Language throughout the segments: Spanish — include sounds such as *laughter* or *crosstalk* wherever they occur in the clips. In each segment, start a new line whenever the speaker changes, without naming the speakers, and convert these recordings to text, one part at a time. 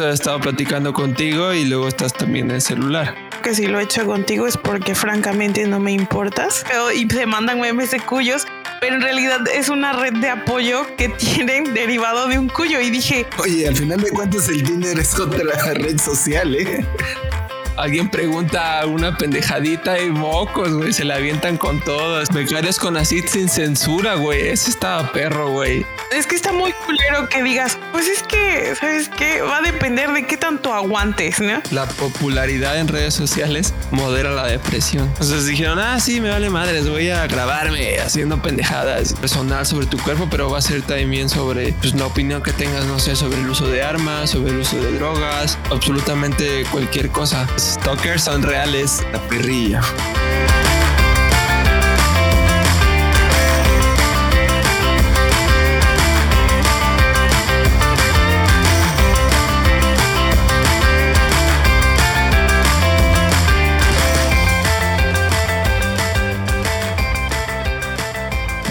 He estado platicando contigo y luego estás también en el celular.
Que si lo he hecho contigo es porque francamente no me importas. Y se mandan memes de cuyos pero en realidad es una red de apoyo que tienen derivado de un cuyo. Y dije,
oye, al final de cuentas el dinero es otra *laughs* red social, ¿eh?
Alguien pregunta una pendejadita y mocos, güey, se la avientan con todas. Becarios con así sin censura, güey. Ese estaba perro, güey.
Es que está muy culero que digas, pues es que, ¿sabes qué? Va a depender de qué tanto aguantes, ¿no?
La popularidad en redes sociales modera la depresión. Entonces dijeron, ah, sí, me vale madres, voy a grabarme haciendo pendejadas personal sobre tu cuerpo, pero va a ser también sobre pues, la opinión que tengas, no sé, sobre el uso de armas, sobre el uso de drogas, absolutamente cualquier cosa. Stalkers son reales.
La perrilla.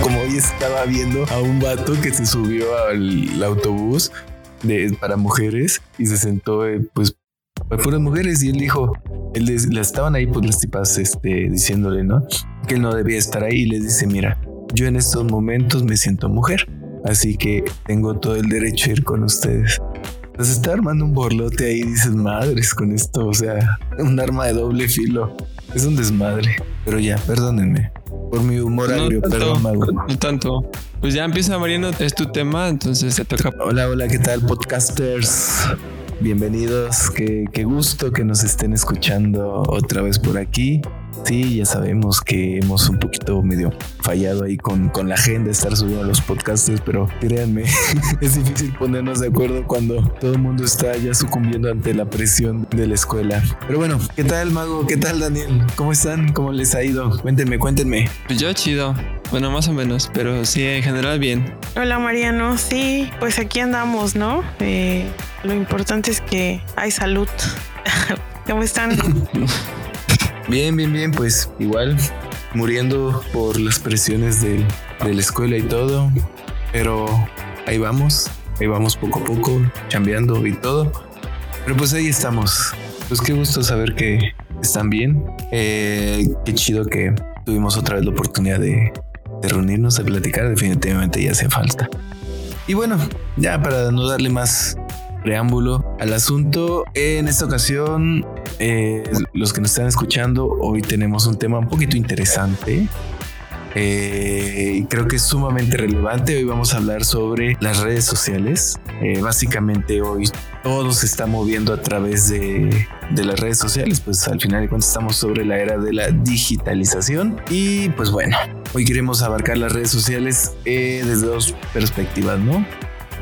como hoy estaba viendo a un vato que se subió al autobús de, para mujeres y se sentó eh, pues fueron mujeres y él dijo, él les, estaban ahí pues las tipas este, diciéndole, ¿no? Que él no debía estar ahí y les dice, mira, yo en estos momentos me siento mujer, así que tengo todo el derecho a ir con ustedes. Entonces está armando un borlote ahí dices, madres con esto, o sea, un arma de doble filo. Es un desmadre, pero ya, perdónenme por mi humor no agrio, perdón,
No tanto. Pues ya empieza Mariano, es tu tema, entonces se toca.
Hola, hola, ¿qué tal, podcasters? Bienvenidos, qué, gusto que nos estén escuchando otra vez por aquí. Sí, ya sabemos que hemos un poquito medio fallado ahí con, con la agenda, estar subiendo los podcasts, pero créanme, *laughs* es difícil ponernos de acuerdo cuando todo el mundo está ya sucumbiendo ante la presión de la escuela. Pero bueno, ¿qué tal, Mago? ¿Qué tal, Daniel? ¿Cómo están? ¿Cómo les ha ido? Cuéntenme, cuéntenme.
Pues yo chido. Bueno, más o menos, pero sí, en general bien.
Hola Mariano, sí, pues aquí andamos, ¿no? Eh, lo importante es que hay salud. *laughs* ¿Cómo están? *laughs*
Bien, bien, bien, pues igual muriendo por las presiones de, de la escuela y todo, pero ahí vamos, ahí vamos poco a poco, chambeando y todo. Pero pues ahí estamos. Pues qué gusto saber que están bien. Eh, qué chido que tuvimos otra vez la oportunidad de, de reunirnos a platicar, definitivamente ya hace falta. Y bueno, ya para no darle más preámbulo al asunto, en esta ocasión, eh, los que nos están escuchando, hoy tenemos un tema un poquito interesante. Eh, creo que es sumamente relevante. Hoy vamos a hablar sobre las redes sociales. Eh, básicamente hoy todo se está moviendo a través de, de, las redes sociales. Pues al final de cuentas estamos sobre la era de la digitalización. Y pues bueno, hoy queremos abarcar las redes sociales eh, desde dos perspectivas, ¿no?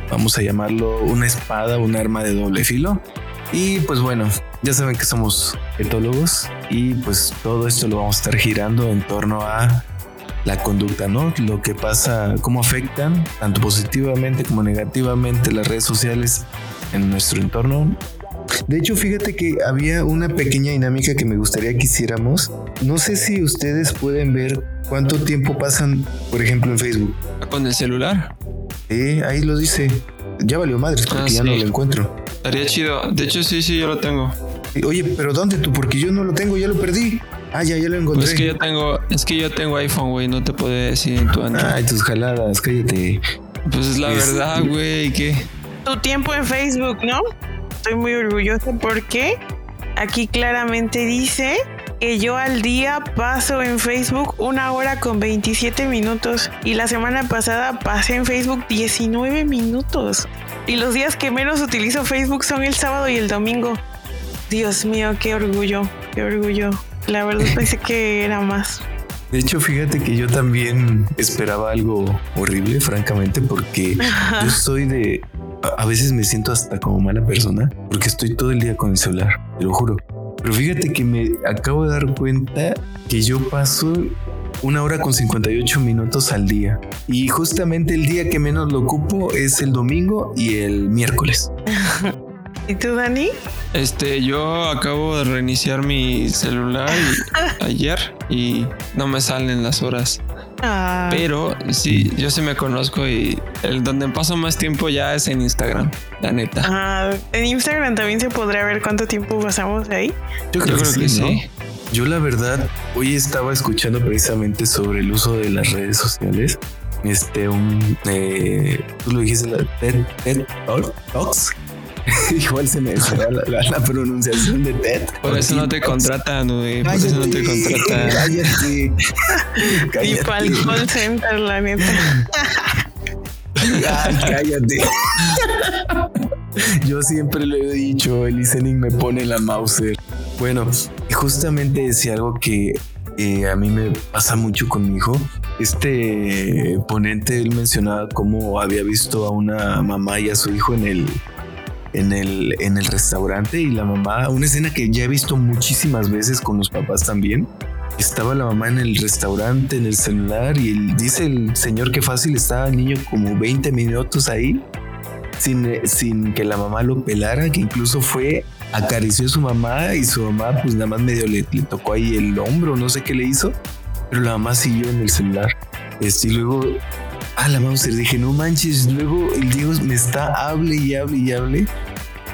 Vamos a llamarlo una espada, un arma de doble filo. Y pues bueno, ya saben que somos etólogos y pues todo esto lo vamos a estar girando en torno a la conducta, ¿no? Lo que pasa, cómo afectan tanto positivamente como negativamente las redes sociales en nuestro entorno. De hecho, fíjate que había una pequeña dinámica que me gustaría que hiciéramos. No sé si ustedes pueden ver cuánto tiempo pasan, por ejemplo, en Facebook.
¿Con el celular?
Sí, ahí lo dice. Ya valió madres porque ah, ya no lo encuentro.
Estaría chido. De hecho, sí, sí, yo lo tengo.
Oye, pero ¿dónde tú? Porque yo no lo tengo, ya lo perdí. Ah, ya, ya lo encontré.
Pues es que yo tengo, es que yo tengo iPhone, güey, no te puedo decir en tu
Android. Ay, tus jaladas, cállate.
Pues es la verdad, güey, ¿qué?
Tu tiempo en Facebook, ¿no? Estoy muy orgullosa porque aquí claramente dice que yo al día paso en Facebook una hora con 27 minutos y la semana pasada pasé en Facebook 19 minutos. Y los días que menos utilizo Facebook son el sábado y el domingo. Dios mío, qué orgullo, qué orgullo. La verdad *laughs* pensé que era más.
De hecho, fíjate que yo también esperaba algo horrible, francamente, porque *laughs* yo soy de... A veces me siento hasta como mala persona, porque estoy todo el día con el celular, te lo juro. Pero fíjate que me acabo de dar cuenta que yo paso una hora con 58 minutos al día. Y justamente el día que menos lo ocupo es el domingo y el miércoles.
¿Y tú, Dani?
Este, yo acabo de reiniciar mi celular *laughs* ayer y no me salen las horas.
Ah,
Pero sí, yo sí me conozco y el donde paso más tiempo ya es en Instagram, la neta.
ah, en Instagram también se podrá ver cuánto tiempo pasamos ahí.
Yo
Yo creo que sí.
Yo la verdad, hoy estaba escuchando precisamente sobre el uso de las redes sociales. Este, un, eh, tú lo dijiste, la TED, TED Talk- Talks. *laughs* Igual se me va la, la- la pronunciación de TED.
Por eso no te contratan, güey. Por eso no te contratan.
Cállate.
Y para el call center, la neta.
Ay, cállate. Yo siempre lo he dicho, el listening me pone la Mauser. Bueno, justamente decía algo que eh, a mí me pasa mucho con mi hijo. Este ponente él mencionaba cómo había visto a una mamá y a su hijo en el en el en el restaurante y la mamá, una escena que ya he visto muchísimas veces con los papás también. Estaba la mamá en el restaurante, en el celular, y el- dice el señor que fácil estaba el niño como 20 minutos ahí, sin, sin que la mamá lo pelara, que incluso fue, acarició a su mamá y su mamá pues nada más medio le, le tocó ahí el hombro, no sé qué le hizo, pero la mamá siguió en el celular. Este, y luego, ah, la Mauser, dije, no manches, luego el Diego me está, hable y hable y hable.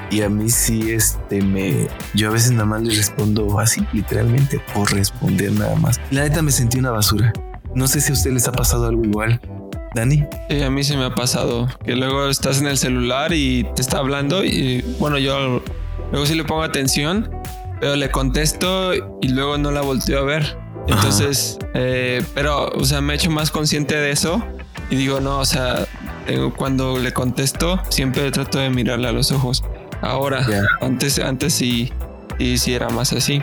Y a mí sí, este, me... Yo a veces nada más le respondo así, literalmente, por responder nada más. La neta me sentí una basura. No sé si a usted les ha pasado algo igual. Dani.
Sí, a mí se me ha pasado que luego estás en el celular y te está hablando y bueno, yo luego sí le pongo atención, pero le contesto y luego no la volteo a ver. Entonces, eh, pero, o sea, me he hecho más consciente de eso y digo, no, o sea, tengo- cuando le contesto, siempre trato de mirarle a los ojos. Ahora, antes, antes sí, sí, sí era más así.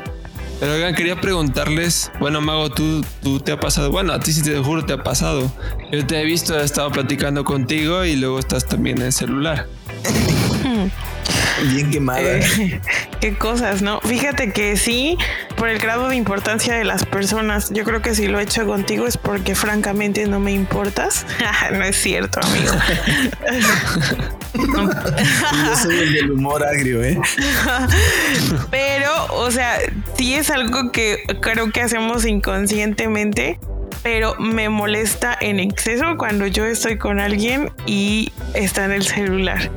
Pero oigan, quería preguntarles, bueno, Mago, tú, tú te ha pasado, bueno, a ti sí te juro te ha pasado. Yo te he visto, he estado platicando contigo y luego estás también en el celular. *laughs*
Bien quemada.
Eh, *laughs* qué cosas, ¿no? Fíjate que sí, por el grado de importancia de las personas, yo creo que si lo he hecho contigo es porque francamente no me importas. *laughs* no es cierto, amigo. *laughs*
Yo soy el del humor agrio, ¿eh?
Pero, o sea, sí es algo que creo que hacemos inconscientemente, pero me molesta en exceso cuando yo estoy con alguien y está en el celular.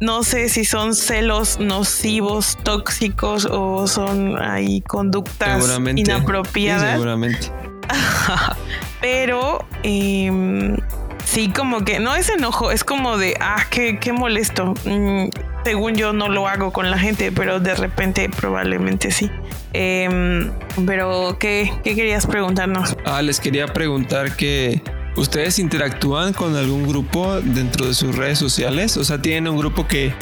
No sé si son celos nocivos, tóxicos o son ahí conductas
Seguramente. Sí,
inapropiadas.
seguramente. *laughs*
pero em, sí, como que no es enojo, es como de, ah, qué, qué molesto. Mm, según yo no lo hago con la gente, pero de repente probablemente sí. Em, pero, ¿qué, ¿qué querías preguntarnos?
Ah, les quería preguntar que ustedes interactúan con algún grupo dentro de sus redes sociales. O sea, tienen un grupo que,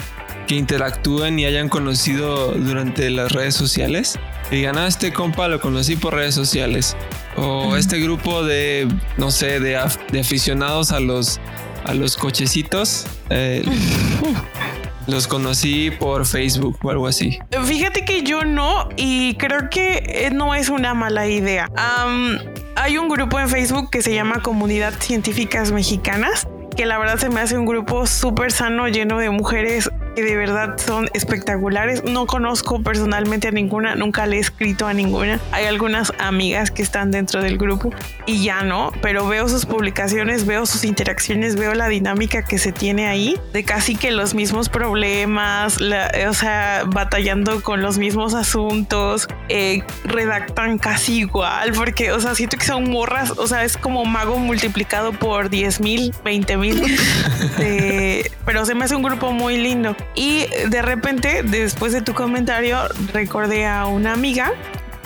que interactúan y hayan conocido durante las redes sociales. Y digan, ah, este compa lo conocí por redes sociales. O este grupo de, no sé, de, de aficionados a los, a los cochecitos. eh, *laughs* los conocí por Facebook o algo así.
Fíjate que yo no y creo que eh, no es una mala idea. Am, hay un grupo en Facebook que se llama Comunidad Científicas Mexicanas, que la verdad se me hace un grupo súper sano, lleno de mujeres que de verdad son espectaculares. No conozco personalmente a ninguna, nunca le he escrito a ninguna. Hay algunas amigas que están dentro del grupo y ya no, pero veo sus publicaciones, veo sus interacciones, veo la dinámica que se tiene ahí, de casi que los mismos problemas, la- o sea, batallando con los mismos asuntos, eh, redactan casi igual, porque, o sea, siento que son morras, o sea, es como mago multiplicado por 10 mil, 20 mil, *laughs* Eh, pero se me hace un grupo muy lindo. Y de repente, después de tu comentario, recordé a una amiga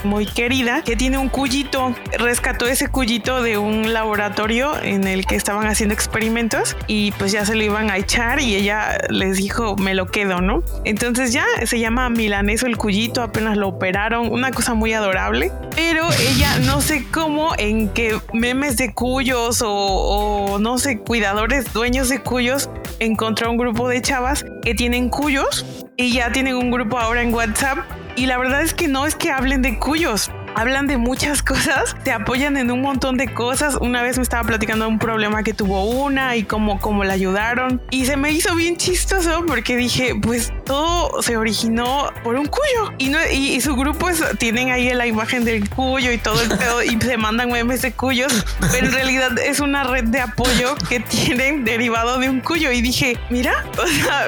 muy querida que tiene un cuyito. Rescató ese cuyito de un laboratorio en el que estaban haciendo experimentos y pues ya se lo iban a echar y ella les dijo me lo quedo, ¿no? Entonces ya se llama Milaneso el cuyito, apenas lo operaron, una cosa muy adorable. Pero ella no sé cómo en que memes de cuyos o, o no sé, cuidadores, dueños de cuyos, encontró un grupo de chavas que tienen cuyos y ya tienen un grupo ahora en WhatsApp y la verdad es que no es que hablen de cuyos, hablan de muchas *laughs* cosas, te apoyan en un montón de cosas. Una vez me estaba platicando de un problema que tuvo una y cómo, cómo la ayudaron. Y se me hizo bien chistoso porque dije, pues todo se originó por un cuyo. Y, no, y, su grupo tienen ahí la imagen del cuyo y todo el pedo y se mandan memes de cuyos, pero en realidad es una red de apoyo que tienen derivado de un cuyo. Y dije, mira, o sea,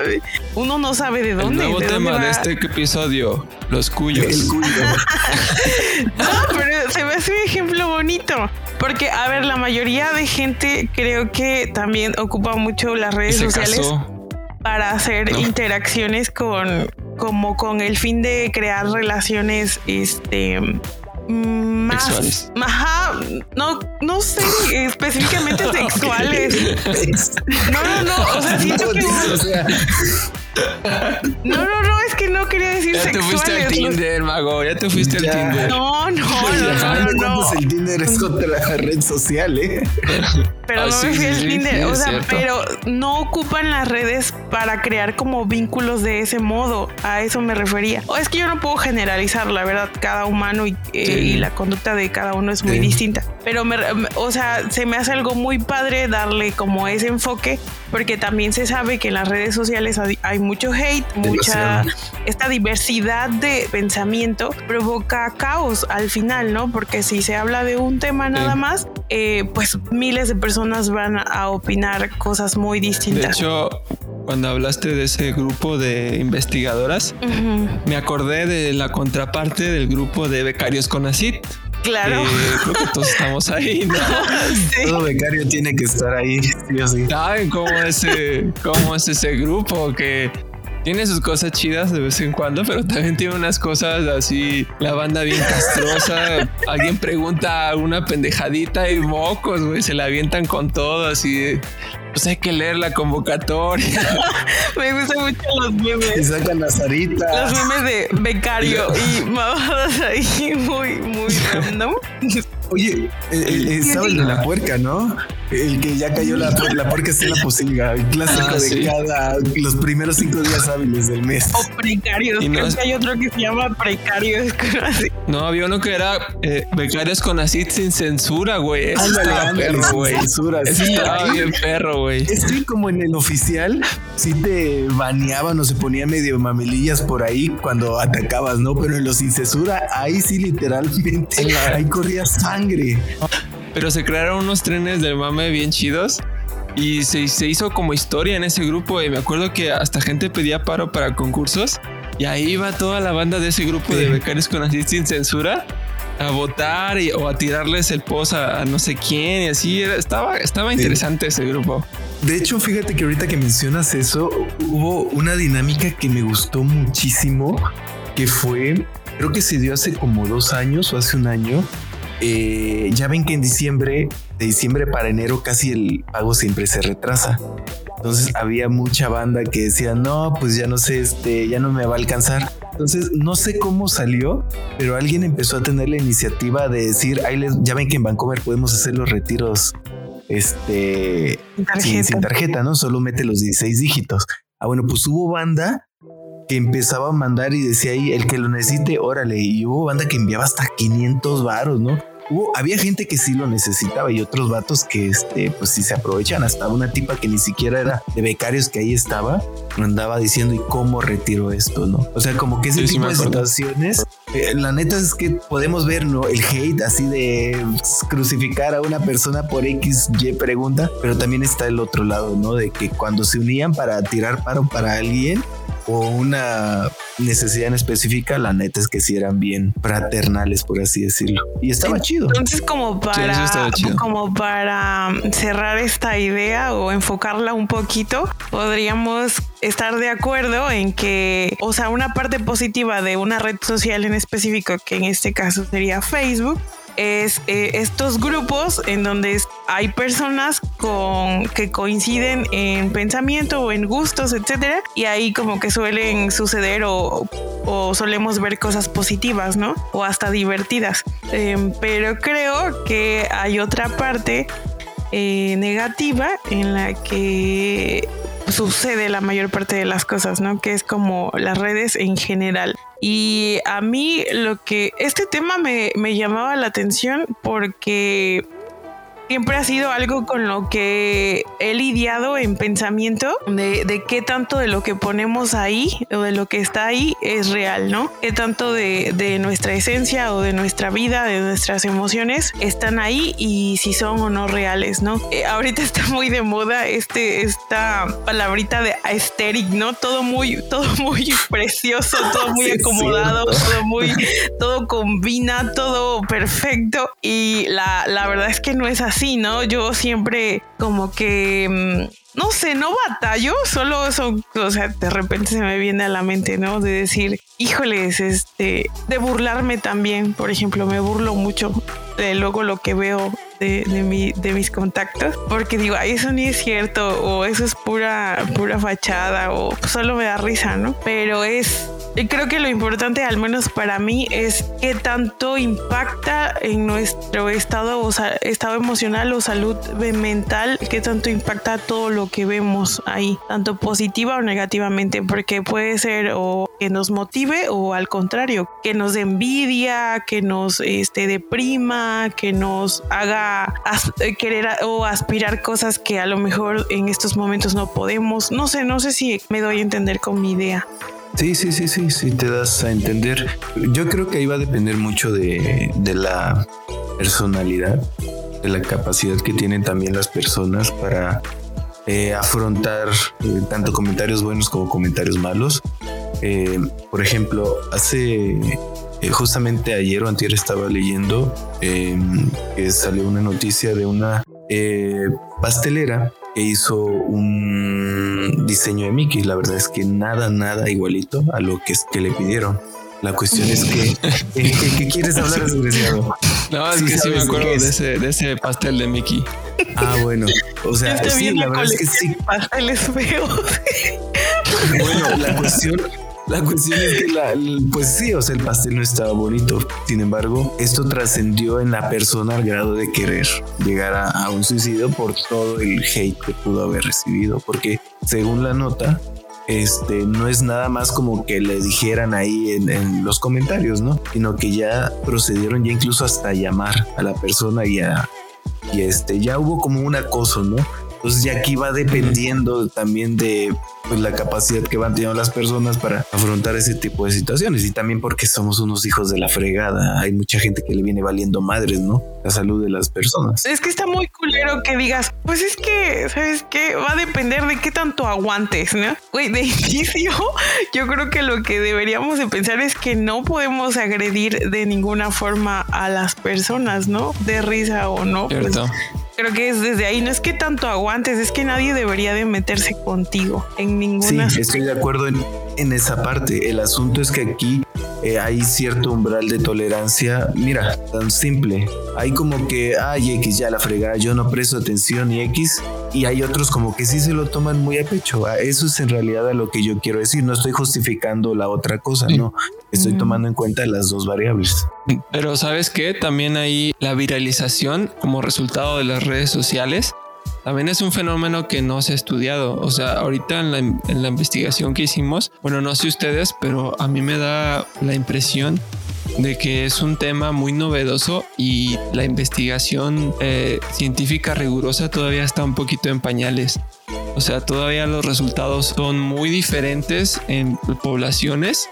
uno no sabe de dónde.
El nuevo tema de este episodio, los cuyos. El cuyo. *laughs*
no, pero se me hace un ejemplo bonito. Porque, a ver, la mayoría de gente creo que también ocupa mucho las redes sociales para hacer interacciones con, como con el fin de crear relaciones, este, más,
sexuales.
Ajá, no, no sé *laughs* específicamente sexuales. *laughs* No, no, no. O sea, siento que. No, no, no, es que no quería decir
ya
sexuales.
Ya te fuiste al Tinder, mago, ya te fuiste al Tinder.
No, no, no, no, no.
el Tinder es otra red social, ¿eh?
Pero no me fui al Tinder, o sea, pero no ocupan las redes para crear como vínculos de ese modo, a eso me refería. O es que yo no puedo generalizar, la verdad, cada humano y, eh, y la conducta de cada uno es muy distinta. Pero, me, o sea, se me hace algo muy padre darle como ese enfoque, porque también se sabe que en las redes sociales hay mucho hate, mucha esta diversidad de pensamiento provoca caos al final, ¿no? Porque si se habla de un tema nada más, eh, pues miles de personas van a opinar cosas muy distintas.
De hecho, cuando hablaste de ese grupo de investigadoras, me acordé de la contraparte del grupo de becarios con ACID.
Claro.
creo que todos estamos ahí, ¿no? *laughs*
Todo becario tiene que estar ahí, sí o sí.
¿Saben cómo, ese, cómo es ese grupo que tiene sus cosas chidas de vez en cuando, pero también tiene unas cosas así, la banda bien castrosa. *laughs* Alguien pregunta una pendejadita y mocos, güey, se la avientan con todo, así pues hay que leer la convocatoria. *laughs*
Me gustan mucho los memes.
Y sacan las aritas.
Los memes de becario *laughs* y mamadas ahí muy, muy random.
Oye, estaba el de la puerca, ¿no? El que ya cayó la, la puerca está en la posilga, el clásico ah, de cada los primeros cinco días hábiles del mes.
O precarios, creo que hay otro que se llama precarios.
No, había uno que era eh, becarios con así sin censura, güey.
Ándale, perro, güey.
Censura, sí, estaba bien perro, güey.
Es que como en el oficial, sí te baneaban o se ponía medio mamelillas por ahí cuando atacabas, ¿no? Pero en los sin censura, ahí sí literalmente, ahí corría sangre.
Pero se crearon unos trenes del mame bien chidos. Y se, se hizo como historia en ese grupo. Y me acuerdo que hasta gente pedía paro para concursos. Y ahí iba toda la banda de ese grupo de becarios con así sin censura a votar o a tirarles el post a, no sé quién y así. estaba, estaba interesante ese grupo.
De hecho, fíjate que ahorita que mencionas eso, hubo una dinámica que me gustó muchísimo, que fue, creo que se dio hace como dos años o hace un año, eh, ya ven que en diciembre, de diciembre para enero, casi el pago siempre se retrasa. Entonces había mucha banda que decía, no, pues ya no sé, este, ya no me va a alcanzar. Entonces no sé cómo salió, pero alguien empezó a tener la iniciativa de decir, ahí les, ya ven que en Vancouver podemos hacer los retiros este Sin, sin, tarjeta, ¿no? Solo mete los 16 dígitos. Ah, bueno, pues hubo banda que empezaba a mandar y decía ahí, el que lo necesite, órale. Y hubo banda que enviaba hasta 500 varos, ¿no? Había gente que sí lo necesitaba y otros vatos que este, pues sí se aprovechan. Hasta una tipa que ni siquiera era de becarios que ahí estaba, andaba diciendo y cómo retiro esto, ¿no? O sea, como que ese tipo de situaciones, eh, la neta es que podemos ver, ¿no? El hate así de crucificar a una persona por X, Y pregunta, pero también está el otro lado, ¿no? De que cuando se unían para tirar paro para alguien, o una necesidad en específica, la neta es que sí eran bien fraternales, por así decirlo. Y estaba chido.
Entonces, como para, como para cerrar esta idea o enfocarla un poquito, podríamos estar de acuerdo en que, o sea, una parte positiva de una red social en específico, que en este caso sería Facebook, es eh, estos grupos en donde hay personas con que coinciden en pensamiento o en gustos, etcétera, y ahí como que suelen suceder o, solemos ver cosas positivas, ¿no? O hasta divertidas. Em, pero creo que hay otra parte eh, negativa en la que sucede la mayor parte de las cosas, ¿no? Que es como las redes en general. Y a mí lo que este tema me, me llamaba la atención porque siempre ha sido algo con lo que he lidiado en pensamiento de, de, qué tanto de lo que ponemos ahí o de lo que está ahí es real, ¿no? Qué tanto de, de nuestra esencia o de nuestra vida, de nuestras emociones están ahí y si son o no reales, ¿no? Eh, ahorita *laughs* está muy de moda este, esta palabrita de aesthetic, ¿no? Todo muy, todo muy *laughs* precioso, todo muy sí, acomodado, todo muy, *laughs* todo combina, todo perfecto y la, la verdad es que no es así sí, ¿no? Yo siempre como que, mm, no sé, no batallo, solo son, o sea, de repente se me viene a la mente, ¿no? De decir, híjoles, este, de burlarme también, por ejemplo, me burlo mucho de luego lo que veo de, de, mi, de mis contactos, porque digo, ay, eso ni es cierto, o eso es pura, pura fachada, o solo me da risa, ¿no? Pero es creo que lo importante, al menos para mí, es qué tanto impacta en nuestro estado, o estado emocional o salud mental, qué tanto impacta todo lo que vemos ahí, tanto positiva o negativamente, porque puede ser o que nos motive o al contrario, que nos envidia, que nos este, deprima, que nos haga querer o aspirar cosas que a lo mejor en estos momentos no podemos. No sé, no sé si me doy a entender con mi idea.
Sí, sí, sí, sí, sí, te das a entender. Yo creo que ahí va a depender mucho de, de la personalidad, de la capacidad que tienen también las personas para eh, afrontar eh, tanto comentarios buenos como comentarios malos. Eh, por ejemplo, hace justamente ayer o antier estaba leyendo que salió una noticia de una pastelera que hizo un diseño de Mickey. La verdad es que nada, nada igualito a lo que, es que le pidieron. La cuestión es que, *laughs* ¿qué, qué quieres hablar, desgraciado?
No, es sí que sí me acuerdo de ese, de ese pastel de Mickey.
Ah, bueno. O sea, sí, la verdad es que sí.
Pasteles feos.
Bueno, la cuestión, la cuestión es que, la, pues sí, o sea, el pastel no estaba bonito. Sin embargo, esto trascendió en la persona al grado de querer llegar a, un suicidio por todo el hate que pudo haber recibido. Porque según la nota, este no es nada más como que le dijeran ahí en, en los comentarios, ¿no? Sino que ya procedieron ya incluso hasta llamar a la persona y a, y este ya hubo como un acoso, ¿no? Entonces ya aquí va dependiendo también de pues, la capacidad que van teniendo las personas para afrontar ese tipo de situaciones y también porque somos unos hijos de la fregada. Hay mucha gente que le viene valiendo madres, ¿no? La salud de las personas.
Es que está muy culero que digas, pues es que, ¿sabes qué? Va a depender de qué tanto aguantes, ¿no? Güey, de inicio, *laughs* yo creo que lo que deberíamos de pensar es que no podemos agredir de ninguna forma a las personas, ¿no? De risa o no.
Cierto.
Pues, creo que es desde ahí, no es que tanto aguantes, es que nadie debería de meterse contigo en ninguna.
Sí, estoy de acuerdo en, en esa parte. El asunto es que aquí eh, hay cierto umbral de tolerancia. Mira, tan simple. Hay como que, ay, X, ya la fregada, yo no presto atención y X. Y hay otros como que sí se lo toman muy a pecho. Eso es en realidad a lo que yo quiero decir. No estoy justificando la otra cosa, sí. no. Estoy mm. tomando en cuenta las dos variables.
Pero sabes que también hay la viralización como resultado de las redes sociales también es un fenómeno que no se ha estudiado. O sea, ahorita en la, en la, investigación que hicimos, bueno, no sé ustedes, pero a mí me da la impresión de que es un tema muy novedoso y la investigación eh, científica rigurosa todavía está un poquito en pañales. O sea, todavía los resultados son muy diferentes en poblaciones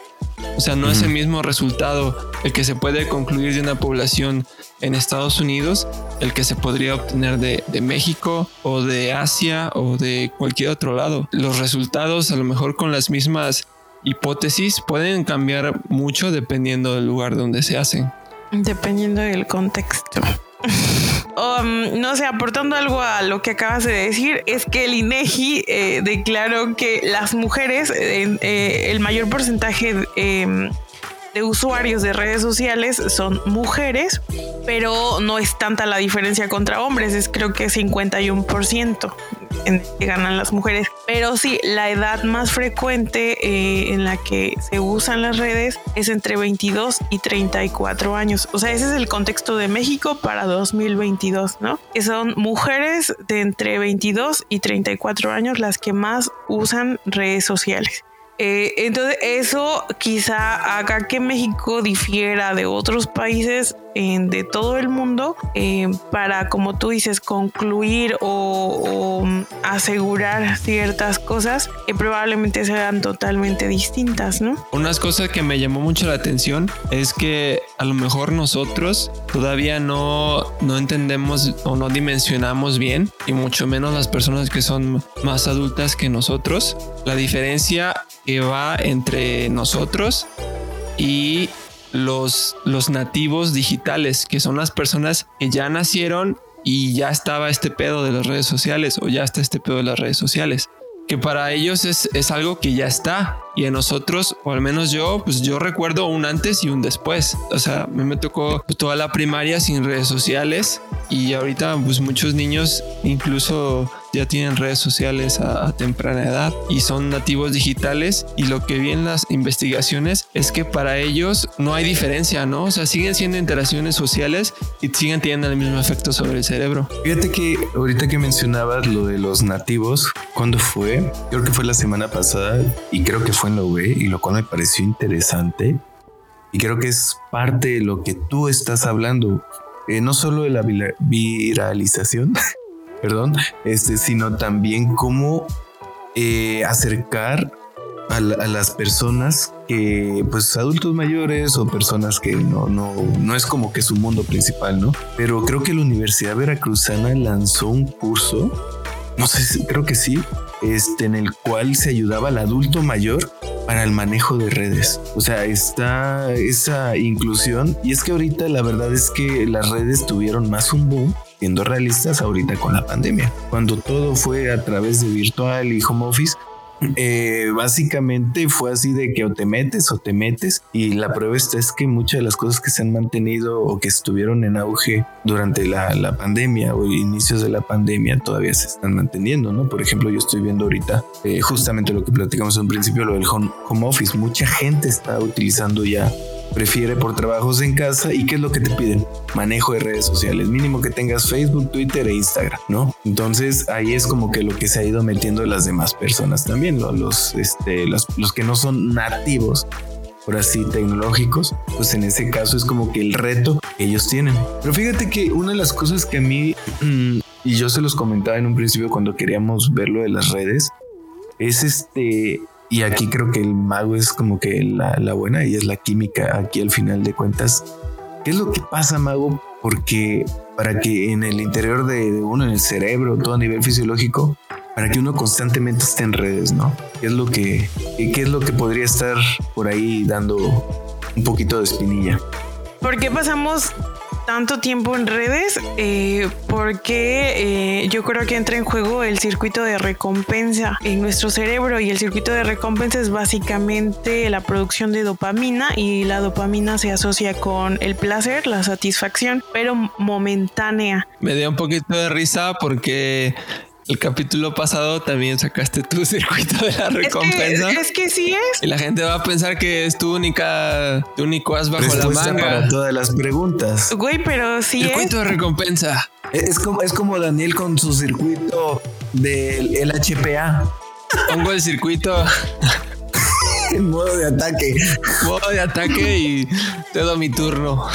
o sea, no uh -huh. es el mismo resultado el que se puede concluir de una población en Estados Unidos, el que se podría obtener de, de, México o de Asia o de cualquier otro lado. Los resultados, a lo mejor con las mismas hipótesis, pueden cambiar mucho dependiendo del lugar donde se hacen.
Dependiendo del contexto. Um, no sé, aportando algo a lo que acabas de decir, es que el INEGI eh, declaró que las mujeres, eh, el mayor porcentaje eh, de usuarios de redes sociales son mujeres, pero no es tanta la diferencia contra hombres, es creo que 51%. en que ganan las mujeres. Pero sí, la edad más frecuente eh, en la que se usan las redes es entre 22 y 34 años. O sea, ese es el contexto de México para 2022, ¿no? Que son mujeres de entre 22 y 34 años las que más usan redes sociales. Eh, entonces eso quizá haga que México difiera de otros países de todo el mundo eh, para, como tú dices, concluir o, asegurar ciertas cosas que probablemente sean totalmente distintas, ¿no?
Unas cosas que me llamó mucho la atención es que a lo mejor nosotros todavía no, no entendemos o no dimensionamos bien, y mucho menos las personas que son más adultas que nosotros, la diferencia que va entre nosotros y los, los nativos digitales, que son las personas que ya nacieron y ya estaba este pedo de las redes sociales o ya está este pedo de las redes sociales. Que para ellos es, es algo que ya está y a nosotros, o al menos yo, pues yo recuerdo un antes y un después. O sea, me, me tocó toda la primaria sin redes sociales y ahorita pues muchos niños incluso ya tienen redes sociales a, temprana edad y son nativos digitales y lo que vi en las investigaciones es que para ellos no hay diferencia, ¿no? O sea, siguen siendo interacciones sociales y siguen teniendo el mismo efecto sobre el cerebro.
Fíjate que ahorita que mencionabas lo de los nativos, ¿cuándo fue? Creo que fue la semana pasada y creo que fue en la UB y lo cual me pareció interesante y creo que es parte de lo que tú estás hablando. Eh, no solo de la viralización, *laughs* perdón, este, sino también cómo eh, acercar a, las personas que, pues adultos mayores o personas que no, no, no es como que su mundo principal, ¿no? Pero creo que la Universidad Veracruzana lanzó un curso, no sé, creo que sí, este, en el cual se ayudaba al adulto mayor para el manejo de redes. O sea, está esa inclusión y es que ahorita la verdad es que las redes tuvieron más un boom siendo realistas ahorita con la pandemia. Cuando todo fue a través de virtual y home office, eh, básicamente fue así de que o te metes o te metes y la prueba está es que muchas de las cosas que se han mantenido o que estuvieron en auge durante la, pandemia o inicios de la pandemia todavía se están manteniendo, ¿no? Por ejemplo, yo estoy viendo ahorita eh, justamente lo que platicamos en principio, lo del home office. Mucha gente está utilizando ya prefiere por trabajos en casa y qué es lo que te piden. Manejo de redes sociales mínimo que tengas Facebook Twitter e Instagram no entonces ahí es como que lo que se ha ido metiendo las demás personas también los este los, los que no son nativos por así tecnológicos, pues en ese caso es como que el reto que ellos tienen. Pero fíjate que una de las cosas que a mí, *clears throat* y yo se los comentaba en un principio cuando queríamos ver lo de las redes, es este y aquí creo que el mago es como que la, buena y es la química aquí al final de cuentas. ¿Qué es lo que pasa, mago? Porque para que en el interior de, uno, en el cerebro, todo a nivel fisiológico, para que uno constantemente esté en redes, ¿no? ¿Qué es lo que, qué es lo que podría estar por ahí dando un poquito de espinilla?
¿Por qué pasamos tanto tiempo en redes eh, porque eh, yo creo que entra en juego el circuito de recompensa en nuestro cerebro y el circuito de recompensa es básicamente la producción de dopamina y la dopamina se asocia con el placer, la satisfacción, pero momentánea.
Me dio un poquito de risa porque el capítulo pasado también sacaste tu circuito de la recompensa.
Es que, sí es.
Y la gente va a pensar que es tu única, tu único as bajo la manga.
para todas las preguntas.
Güey, pero sí
circuito de recompensa.
Es como, es como Daniel con su circuito del HPA.
Pongo el circuito *laughs*
en modo de ataque.
Modo de ataque y te doy mi turno.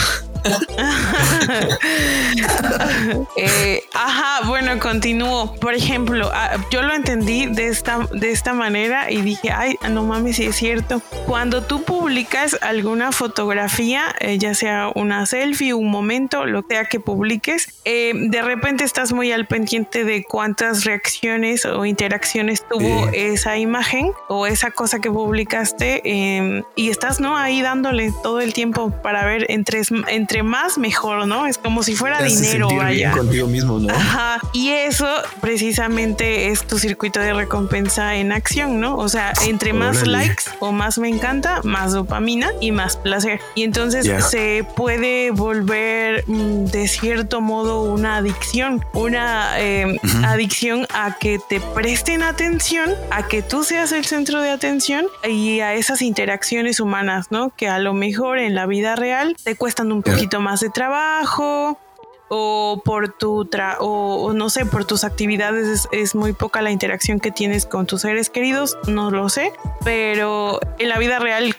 *laughs*
Eh, ajá, bueno, continúo. Por ejemplo, ah, yo lo entendí de esta, de esta manera y dije, ay, no mames, si es cierto. Cuando tú publicas alguna fotografía, eh, ya sea una selfie, un momento, lo que sea que publiques, eh, de repente estás muy al pendiente de cuántas reacciones o interacciones tuvo esa imagen o esa cosa que publicaste em, y estás no ahí dándole todo el tiempo para ver entre, entre entre más mejor, ¿no? Es como si fuera
Te hace
dinero,
bien
vaya.
contigo mismo, ¿no?
Ajá. Y eso precisamente es tu circuito de recompensa en acción, ¿no? O sea, entre más
Órale.
likes o más me encanta, más dopamina y más placer. Y entonces
Ya.
se puede volver mm, de cierto modo una adicción, una eh, adicción a que te presten atención, a que tú seas el centro de atención y a esas interacciones humanas, ¿no? Que a lo mejor en la vida real te cuestan un
Ya.
Más de trabajo, o por tu tra o, no sé, por tus actividades es, es muy poca la interacción que tienes con tus seres queridos, no lo sé, pero en la vida real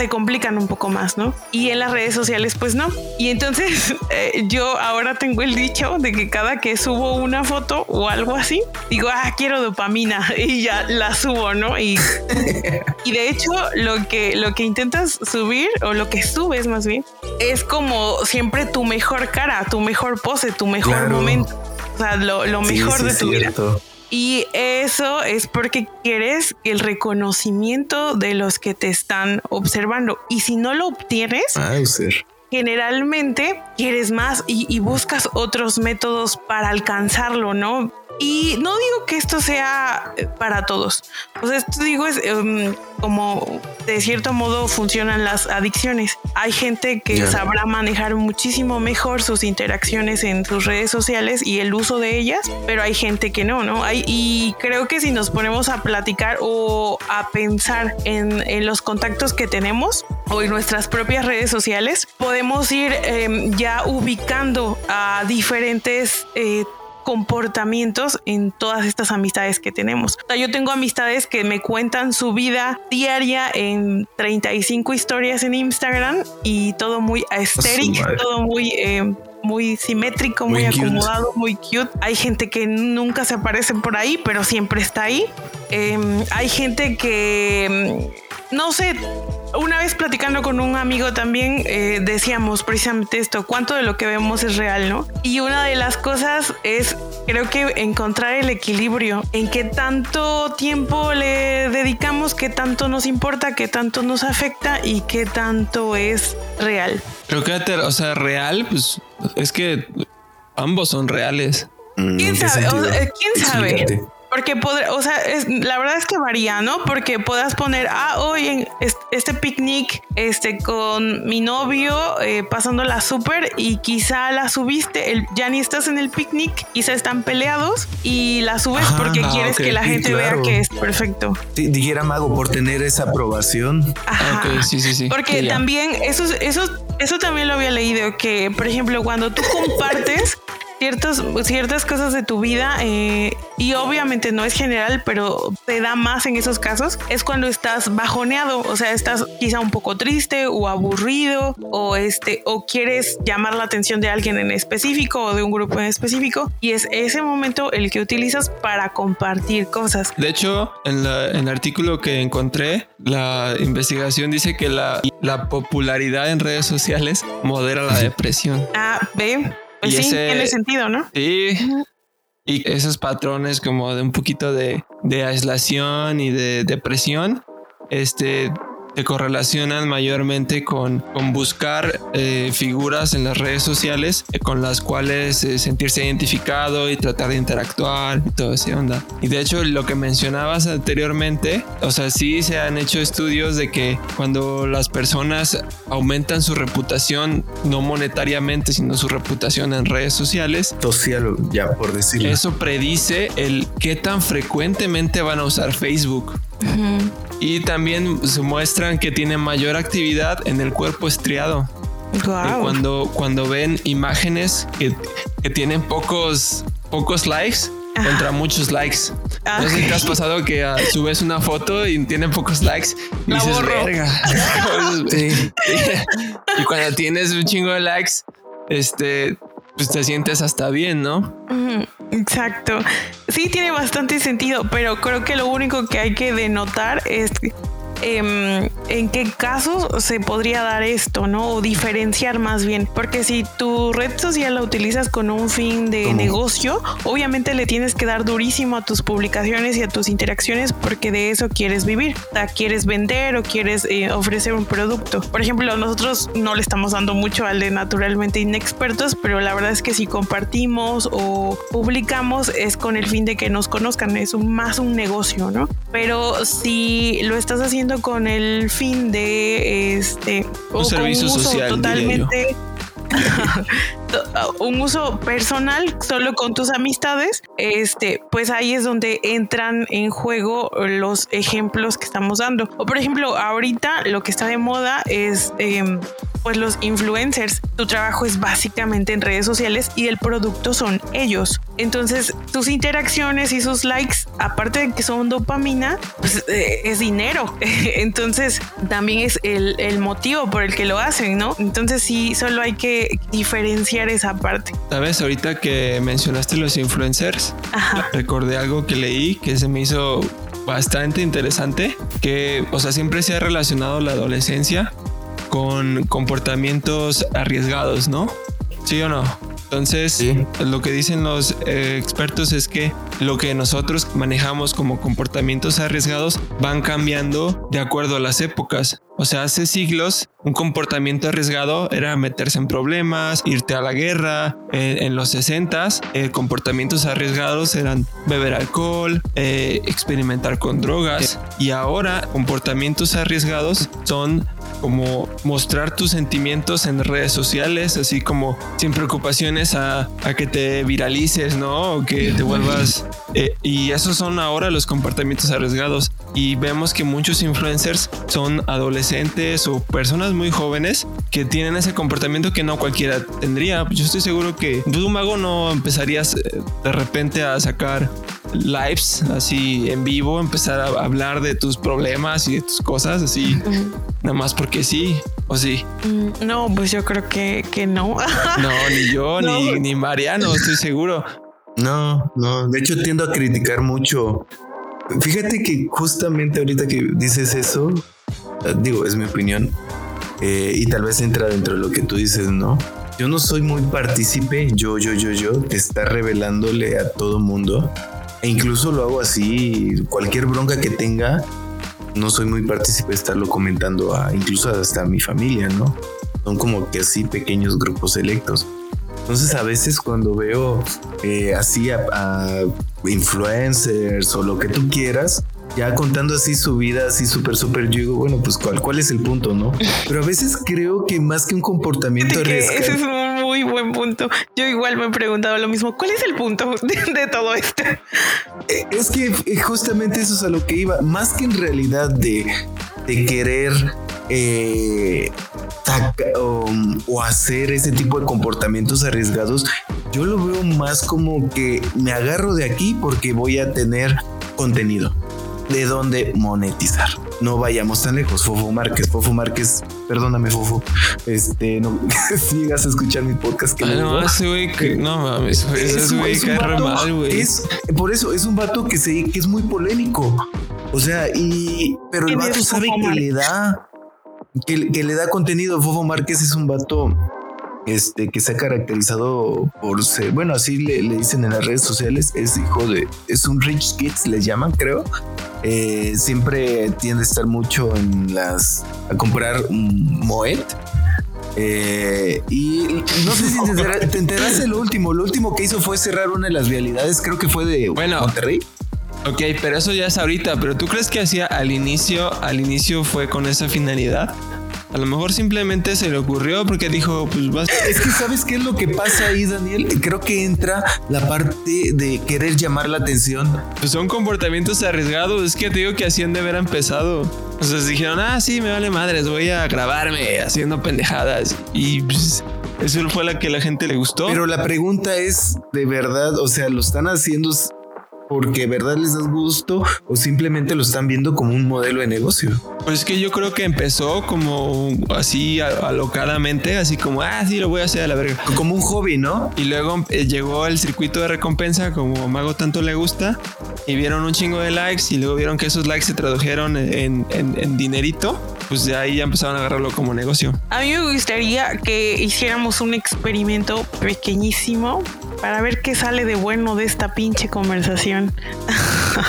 te complican un poco más, ¿no? Y en las redes sociales, pues no. Y entonces *laughs* eh, yo ahora tengo el dicho de que cada que subo una foto o algo así, digo, ah, quiero dopamina *laughs* y ya la subo, ¿no? Y, *laughs* y de hecho lo que, lo que intentas subir o lo que subes más bien es como siempre tu mejor cara, tu mejor pose, tu mejor
Claro.
momento. O sea, lo, lo mejor
sí,
de tu vida. Y eso es porque quieres el reconocimiento de los que te están observando. Y si no lo obtienes, generalmente quieres más y, y buscas otros métodos para alcanzarlo, ¿no? Y no digo que esto sea eh, para todos. O sea, esto digo es em, como de cierto modo funcionan las adicciones. Hay gente que
Ya.
sabrá manejar muchísimo mejor sus interacciones en sus redes sociales y el uso de ellas, pero hay gente que no, ¿no? Hay, y creo que si nos ponemos a platicar o a pensar en, en los contactos que tenemos o en nuestras propias redes sociales, podemos ir em, ya ubicando a diferentes eh, comportamientos en todas estas amistades que tenemos. O sea, yo tengo amistades que me cuentan su vida diaria en 35 historias en Instagram y todo muy aesthetic,
madre.
todo muy... eh, muy simétrico, muy,
Muy cute.
acomodado, muy cute. Hay gente que nunca se aparece por ahí, pero siempre está ahí. Em, hay gente que, no sé, una vez platicando con un amigo también eh, decíamos precisamente esto, cuánto de lo que vemos es real, ¿no? Y una de las cosas es, creo que encontrar el equilibrio en qué tanto tiempo le dedicamos, qué tanto nos importa, qué tanto nos afecta y qué tanto es real.
Creo que, te- o sea, real, pues es que ambos son reales.
Mm,
¿Quién
¿en qué
sabe? O
sentido?
sea, ¿Quién sabe? Porque podrá, o sea, es- la verdad es que varía, ¿no? Porque puedas poner, ah, hoy en es- este picnic, este, con mi novio, eh, pasándola súper y quizá la subiste, el, ya ni estás en el picnic, quizá están peleados y la subes
Ajá,
porque
ah,
quieres que la
sí,
gente
claro.
vea que es perfecto.
Sí, dijera Mago, por tener esa aprobación.
Ajá.
Ah, sí, sí, sí.
Porque también eso, eso, eso también lo había leído, que por ejemplo cuando tú compartes ciertos, ciertas cosas de tu vida eh, y obviamente no es general, pero te da más en esos casos, es cuando estás bajoneado, o sea, estás quizá un poco triste o aburrido o este o quieres llamar la atención de alguien en específico o de un grupo en específico y es ese momento el que utilizas para compartir cosas.
De hecho, en, la- en el artículo que encontré, la investigación dice que la, la popularidad en redes sociales modera la depresión.
Ah, ve, pues
Y
sí,
ese-
tiene sentido, ¿no?
Sí. Y esos patrones como de un poquito de, de aislación y de depresión, este, se correlacionan mayormente con, con buscar eh, figuras en las redes sociales eh, con las cuales eh, sentirse identificado y tratar de interactuar y todo ese onda. Y de hecho lo que mencionabas anteriormente, o sea, sí se han hecho estudios de que cuando las personas aumentan su reputación, no monetariamente, sino su reputación en redes sociales,
Social, ya por decirlo.
eso predice el qué tan frecuentemente van a usar Facebook. Y también se muestran que tienen mayor actividad en el cuerpo estriado. Y
Guau.
cuando, cuando ven imágenes que, que tienen pocos, pocos likes
Ajá.
contra muchos likes.
Ah,
No sé si te has pasado que ah, subes una foto y tienen pocos likes y
La
dices,
borro.
verga. *laughs* *laughs*
Sí. *laughs*
y cuando tienes un chingo de likes, este, pues te sientes hasta bien, ¿no?
Ujú, Exacto. Sí, tiene bastante sentido, pero creo que lo único que hay que denotar es em, en qué casos se podría dar esto, ¿no? O diferenciar más bien. Porque si tu red social la utilizas con un fin de negocio, obviamente le tienes que dar durísimo a tus publicaciones y a tus interacciones porque de eso quieres vivir. O sea, quieres vender o quieres eh, ofrecer un producto. Por ejemplo, nosotros no le estamos dando mucho al de naturalmente inexpertos, pero la verdad es que si compartimos o publicamos es con el fin de que nos conozcan, es más un negocio, ¿no? Pero si lo estás haciendo con el fin de este
un servicio social, totalmente *laughs*
un uso personal solo con tus amistades, este, pues ahí es donde entran en juego los ejemplos que estamos dando. O por ejemplo, ahorita lo que está de moda es em, pues los influencers. Tu trabajo es básicamente en redes sociales y el producto son ellos. Entonces, tus interacciones y sus likes, aparte de que son dopamina, pues eh, es dinero. *laughs* Entonces, también es el, el motivo por el que lo hacen, ¿no? Entonces, sí, solo hay que diferenciar esa parte.
Sabes, ahorita que mencionaste los influencers, recordé algo que leí que se me hizo bastante interesante, que, o sea, siempre se ha relacionado la adolescencia con comportamientos arriesgados, ¿no? ¿Sí o no? Entonces, lo que dicen los eh, expertos es que lo que nosotros manejamos como comportamientos arriesgados van cambiando de acuerdo a las épocas. O sea, hace siglos un comportamiento arriesgado era meterse en problemas, irte a la guerra. En, los 60 eh, comportamientos arriesgados eran beber alcohol, eh, experimentar con drogas. Y ahora comportamientos arriesgados son como mostrar tus sentimientos en redes sociales, así como sin preocupaciones a, que te viralices, ¿no? O que te vuelvas... Eh, y esos son ahora los comportamientos arriesgados. Y vemos que muchos influencers son adolescentes o personas muy jóvenes que tienen ese comportamiento que no cualquiera tendría. Yo estoy seguro que tú, mago, no empezarías eh, de repente a sacar lives así en vivo, empezar a hablar de tus problemas y de tus cosas así, nada más porque sí, o sí.
Mm, no, pues yo creo que, que no.
no, ni yo, *laughs* Ni, ni Mariano, estoy seguro.
No, no, de hecho tiendo a criticar mucho. Fíjate que justamente ahorita que dices eso, digo, es mi opinión, eh, y tal vez entra dentro de lo que tú dices, ¿no? Yo no soy muy partícipe, yo, yo, yo, yo, que está revelándole a todo mundo e incluso lo hago así, cualquier bronca que tenga, no soy muy partícipe de estarlo comentando a incluso hasta a mi familia, ¿no? Son como que así pequeños grupos selectos. Entonces a veces cuando veo eh, así a, influencers o lo que tú quieras, ya contando así su vida, así súper, súper, yo digo, bueno, pues ¿cuál, cuál es el punto, ¿no? Pero a veces creo que más que un comportamiento
Ese es un muy buen punto. Yo igual me he preguntado lo mismo, ¿cuál es el punto *laughs* de, todo esto?
Eh, es que eh, justamente eso es a lo que iba, más que en realidad de, de querer eh, o, hacer ese tipo de comportamientos arriesgados, yo lo veo más como que me agarro de aquí porque voy a tener contenido de dónde monetizar. No vayamos tan lejos. Fofo Márquez, Fofo Márquez, perdóname, Fofo. Este, no *laughs* sigas a escuchar mi podcast. Que
no, ese güey que no mames, ese güey cae mal, güey.
Es, por eso es un vato que, se, que es muy polémico. O sea, y pero el vato sabe que le da que, que, le da contenido. Fofo Márquez es un vato este, que se ha caracterizado por ser, bueno, así le, dicen en las redes sociales, es hijo de, es un rich kids, les llaman, creo. Eh, siempre tiende a estar mucho en las, a comprar un Moet. Eh, y no sé si te, enteraste, lo último. Lo último que hizo fue cerrar una de las vialidades, creo que fue de bueno, Monterrey.
Ok, pero eso ya es ahorita. Pero tú crees que hacía al inicio, al inicio fue con esa finalidad? A lo mejor simplemente se le ocurrió porque dijo, pues vas.
Es que sabes qué es lo que pasa ahí, Daniel. Creo que entra la parte de querer llamar la atención.
Pues son comportamientos arriesgados. Es que te digo que hacían de haber empezado. O sea, dijeron, ah, sí, me vale madres, voy a grabarme haciendo pendejadas. Y pues, eso fue la que la gente le gustó.
Pero la pregunta es, de verdad, o sea, lo están haciendo porque verdad les da gusto o simplemente lo están viendo como un modelo de negocio.
Pues es que yo creo que empezó como así alocadamente, así como, ah, sí, lo voy a hacer a la verga.
Como un hobby, ¿no?
Y luego eh, llegó el circuito de recompensa, como Mago tanto le gusta, y vieron un chingo de likes y luego vieron que esos likes se tradujeron en, en, en dinerito, pues de ahí ya empezaron a agarrarlo como negocio.
A mí me gustaría que hiciéramos un experimento pequeñísimo para ver qué sale de bueno de esta pinche conversación.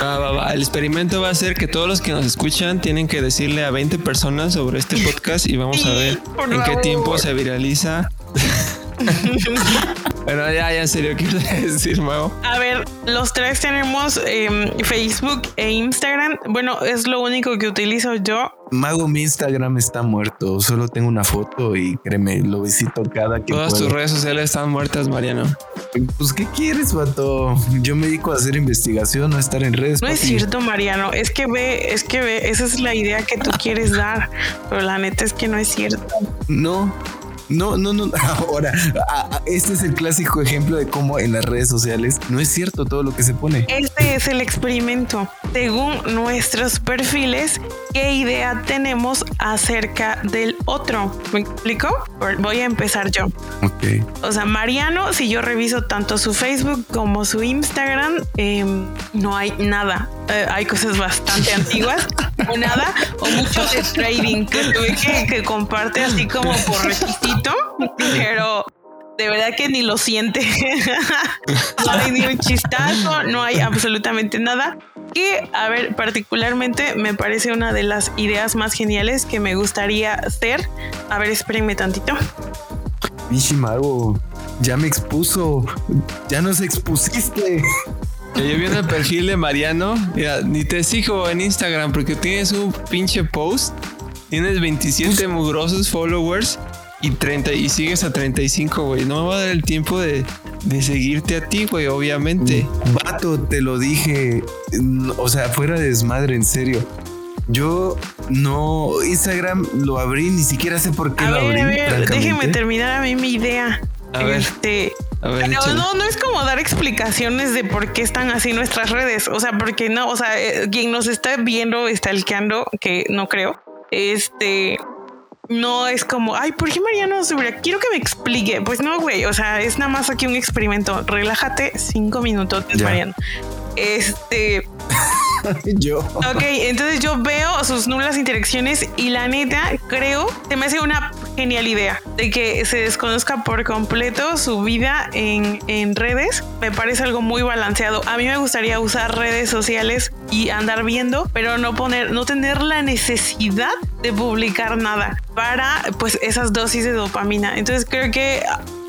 Va, va, va. El experimento va a ser que todos los que nos escuchan tienen que decirle a 20 personas sobre este podcast y vamos a ver en qué tiempo se viraliza. *laughs* Bueno, ya, ya en serio, ¿qué ibas a decir, Mago?
A ver, los tres tenemos em, Facebook e Instagram. Bueno, es lo único que utilizo yo.
Mago, mi Instagram está muerto. Solo tengo una foto y créeme, lo visito cada que
Todas
puedo.
tus redes sociales están muertas, Mariano.
Pues, ¿qué quieres, vato? Yo me dedico a hacer investigación, no a estar en redes.
No es cierto, Mariano. Es que ve, es que ve, esa es la idea que tú quieres dar. Pero la neta es que no es cierto.
No. No, no, no. *laughs* Ahora, este es el clásico ejemplo de cómo en las redes sociales no es cierto todo lo que se pone.
Este es el experimento. Según nuestros perfiles, ¿qué idea tenemos acerca del otro? ¿Me explico? Voy a empezar yo.
Ok.
O sea, Mariano, si yo reviso tanto su Facebook como su Instagram, em, no hay nada. Eh, hay cosas bastante *laughs* antiguas, o nada, o mucho de trading que comparte así como por requisito, pero de verdad que ni lo siente. *laughs* no hay ni un chistazo, no hay absolutamente nada. Que, a ver, particularmente me parece una de las ideas más geniales que me gustaría hacer. A ver, espérenme tantito.
Mago, ya me expuso. Ya nos expusiste.
Yo viendo el perfil de Mariano, mira, ni te sigo en Instagram porque tienes un pinche post, tienes 27 mugrosos followers y 30 y sigues a 35, güey. No me va a dar el tiempo de, de seguirte a ti, güey, obviamente.
Vato, te lo dije. O sea, fuera de desmadre, en serio. Yo no, Instagram lo abrí, ni siquiera sé por qué
A
lo
ver,
abrí.
a ver, déjeme terminar a mí mi idea.
A ver.
Este,
A ver,
no, no es como dar explicaciones de por qué están así nuestras redes. O sea, porque no, o sea, eh, quien nos está viendo, está elqueando, que no creo. Este no es como, ay, ¿por qué Mariano subirá? Quiero que me explique. Pues no, güey. O sea, es nada más aquí un experimento. Relájate cinco minutos. Mariano. Este, *laughs*
Yo.
Ok, entonces yo veo sus nulas interacciones y la neta creo, se me hace una genial idea de que se desconozca por completo su vida en, en redes. Me parece algo muy balanceado. A mí me gustaría usar redes sociales y andar viendo, pero no poner, no tener la necesidad de publicar nada para pues esas dosis de dopamina. Entonces creo que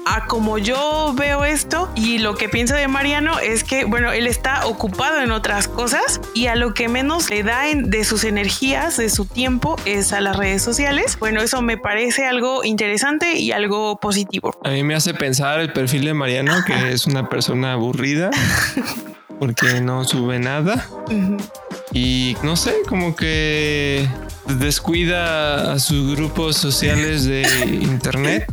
a como yo veo esto y lo que pienso de Mariano es que, bueno, él está ocupado en otras cosas y a lo que menos le da en- de sus energías, de su tiempo, es a las redes sociales. Bueno, eso me parece algo interesante y algo positivo.
A mí me hace pensar el perfil de Mariano, que es una persona aburrida *laughs* porque no sube nada y no sé, como que descuida a sus grupos sociales de *laughs* internet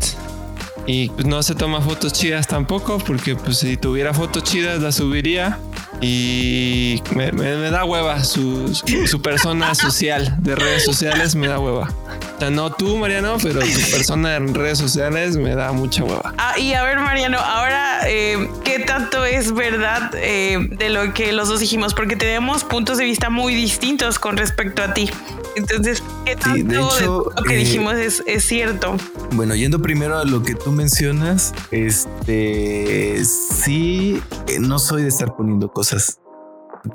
y pues no se toma fotos chidas tampoco porque pues si tuviera fotos chidas las subiría y me, me- me da hueva su, su- su persona social de redes sociales me da hueva. O sea, no tú, Mariano, pero tu persona en redes sociales me da mucha hueva.
Ah, y a ver, Mariano, ahora, eh, ¿qué tanto es verdad eh, de lo que los dos dijimos? Porque tenemos puntos de vista muy distintos con respecto a ti. Entonces, ¿qué tanto
Sí, de
de
hecho,
lo que
eh,
dijimos es, es cierto?
Bueno, yendo primero a lo que tú mencionas, este sí, eh, no soy de estar poniendo cosas.